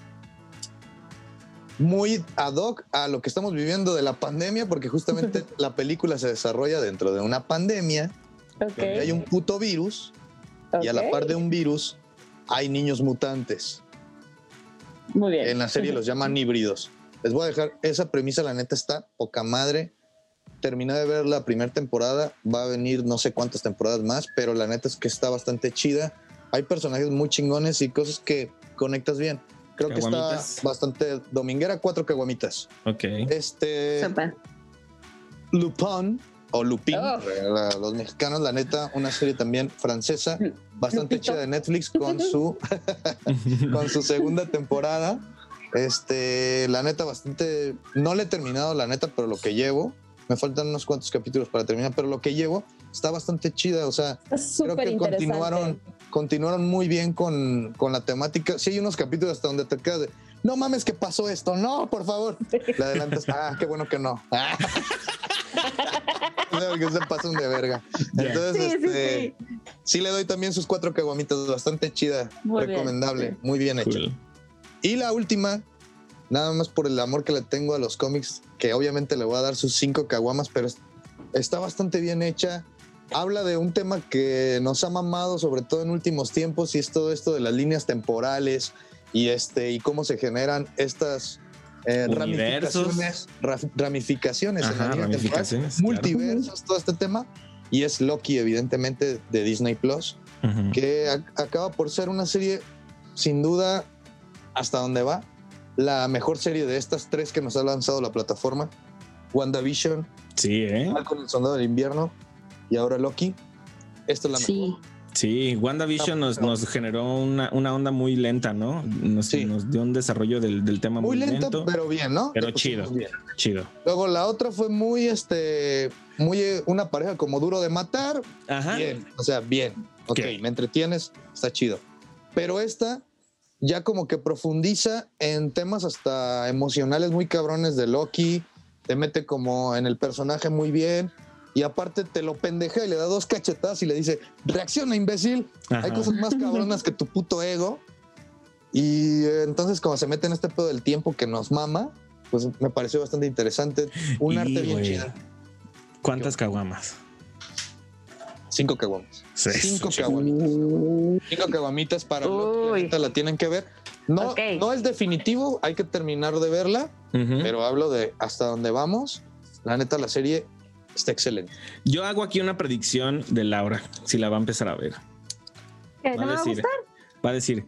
muy ad hoc a lo que estamos viviendo de la pandemia, porque justamente la película se desarrolla dentro de una pandemia, Ok. donde hay un puto virus, y a la par de un virus hay niños mutantes. Muy bien. En la serie los llaman híbridos. Les voy a dejar esa premisa, la neta está poca madre. Terminé de ver la primera temporada, va a venir no sé cuántas temporadas más, pero la neta es que está bastante chida. Hay personajes muy chingones y cosas que conectas bien. Creo que está bastante dominguera, cuatro caguamitas. Ok. Este. Lupin o Lupin, Oh. la- los mexicanos, la neta, una serie también francesa, bastante chida de Netflix con su con su segunda temporada. Este, la neta, bastante. No le he terminado, la neta, pero lo que llevo. Me faltan unos cuantos capítulos para terminar, pero lo que llevo está bastante chida. O sea, creo súper que interesante. continuaron, continuaron muy bien con, con la temática. Sí, hay unos capítulos hasta donde te quedas de. No mames que pasó esto, no, por favor. Le adelantas, ah, qué bueno que no. No, que se pasan de verga. Entonces, Sí, sí, este, sí, le doy también sus cuatro caguamitas, bastante chida, Muy bien, recomendable, muy bien hecho. Cool. Y la última, nada más por el amor que le tengo a los cómics, que obviamente le voy a dar sus cinco caguamas, pero es- está bastante bien hecha. Habla de un tema que nos ha mamado, sobre todo en últimos tiempos, y es todo esto de las líneas temporales y, este, y cómo se generan estas eh, ramificaciones, ra- ramificaciones en la línea temporal, ramificaciones, claro. multiversos, todo este tema. Y es Loki, evidentemente, de Disney Plus que ac- acaba por ser una serie, sin duda, hasta donde va, la mejor serie de estas tres que nos ha lanzado la plataforma. WandaVision, Sí, ¿eh? con el Soldado del Invierno y ahora Loki. Esto es la Sí. mejor. Sí, WandaVision nos, nos generó una, una onda muy lenta, ¿no? Nos, Sí. nos dio un desarrollo del, del tema muy, Muy lenta, lento, pero bien, ¿no? pero chido. bien. chido. Luego la otra fue muy, este, muy eh, una pareja como duro de matar. Ajá. Bien, o sea, bien. Ok, Ok. me entretienes, está chido. Pero esta ya como que profundiza en temas hasta emocionales muy cabrones de Loki, te mete como en el personaje muy bien y aparte te lo pendeja y le da dos cachetadas y le dice, reacciona imbécil, Ajá. hay cosas más cabronas que tu puto ego. Y eh, entonces como se mete en este pedo del tiempo que nos mama, pues me pareció bastante interesante. Un Y, arte bien chido. ¿Cuántas caguamas? Cinco caguamas. Cinco caguamitas. Cinco caguamitas para los que la tienen que ver. No, no es definitivo, hay que terminar de verla, Ujú. pero hablo de hasta dónde vamos. La neta, la serie está excelente. Yo hago aquí una predicción de Laura, si la va a empezar a ver. ¿Qué? Va ¿No me a va a decir, gustar? va a decir,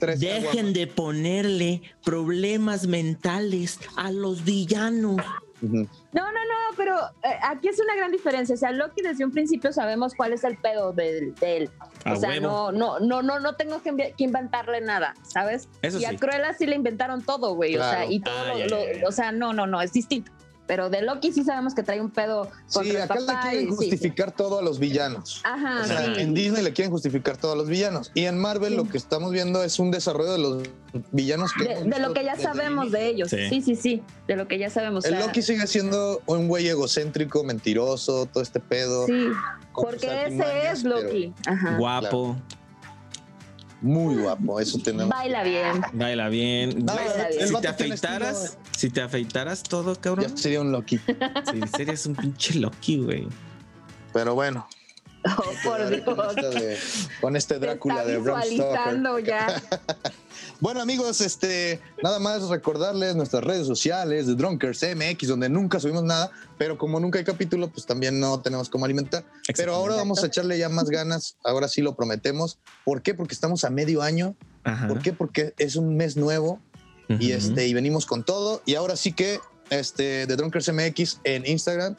Tres Dejen de ponerle problemas mentales a los villanos. No, no, no, pero eh, aquí es una gran diferencia. O sea, Loki desde un principio sabemos cuál es el pedo del- de, él. A o sea, huevo. no, no, no, no, no tengo que, inventarle nada, ¿sabes? Eso y a sí. Cruella sí le inventaron todo, güey. O sea, y todo Ah, lo- ya, ya, o sea, no, no, no, es distinto. Pero de Loki sí sabemos que trae un pedo contra Sí, el acá le quieren y sí, justificar todo a los villanos. Ajá, O sea, sí. en Disney le quieren justificar todo a los villanos. Y en Marvel lo que estamos viendo es un desarrollo de los villanos que. De, de lo que ya sabemos de ellos. Sí. Sí. sí, sí, De lo que ya sabemos. o El sea, Loki sigue siendo un güey egocéntrico, mentiroso, todo este pedo. Sí, porque ese es pero Loki. Ajá. guapo, Muy guapo, eso tenemos. Baila bien. baila bien. Si te afeitaras, si te afeitaras todo, cabrón, Ya sería un Loki. si serías un pinche Loki, güey. Pero bueno. Oh, por Dios. Con, esta de- con este Te Drácula está de Bram Stoker. ya. Bueno amigos, este, nada más recordarles nuestras redes sociales de Drunkers MX, donde nunca subimos nada, pero como nunca hay capítulo, pues también no tenemos cómo alimentar. Pero ahora vamos a echarle ya más ganas, ahora sí lo prometemos. ¿Por qué? Porque estamos a medio año. Ajá. ¿Por qué? Porque es un mes nuevo y Ujú. este y venimos con todo y ahora sí que este de Drunkers MX en Instagram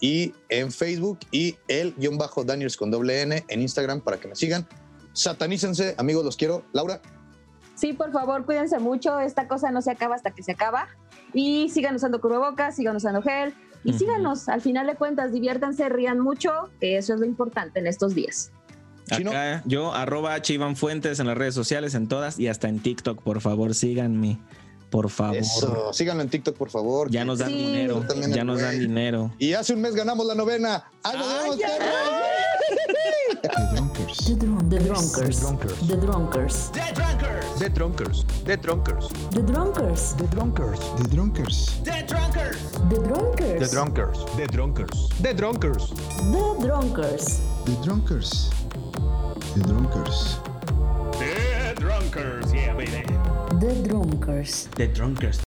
y en Facebook y el guion bajo Daniels con doble N en Instagram para que me sigan. Satanícense, amigos, los quiero. Laura, Sí, por favor, cuídense mucho. Esta cosa no se acaba hasta que se acaba. Y sigan usando cubrebocas, sigan usando gel. Y síganos, al final de cuentas, diviértanse, rían mucho, que eso es lo importante en estos días. Chino. Acá yo, arroba H. Iván Fuentes en las redes sociales, en todas y hasta en TikTok. Por favor, síganme. Por favor. eso. Síganlo en TikTok, por favor. Ya nos dan Sí. dinero. También Ya nos dan dinero. Y hace un mes ganamos la novena. ¡Ay, nos vemos, perros! The Drunkers. The, the Drunkers. The Drunkers. The Drunkers. The Drunkers. The Drunkers. The Drunkers. The Drunkers. The Drunkers. The Drunkers. The Drunkers. The Drunkers. The Drunkers. The Drunkers. The Drunkers. The Drunkers. The Drunkers. The Drunkers. Yeah, baby. The Drunkers. The Drunkers.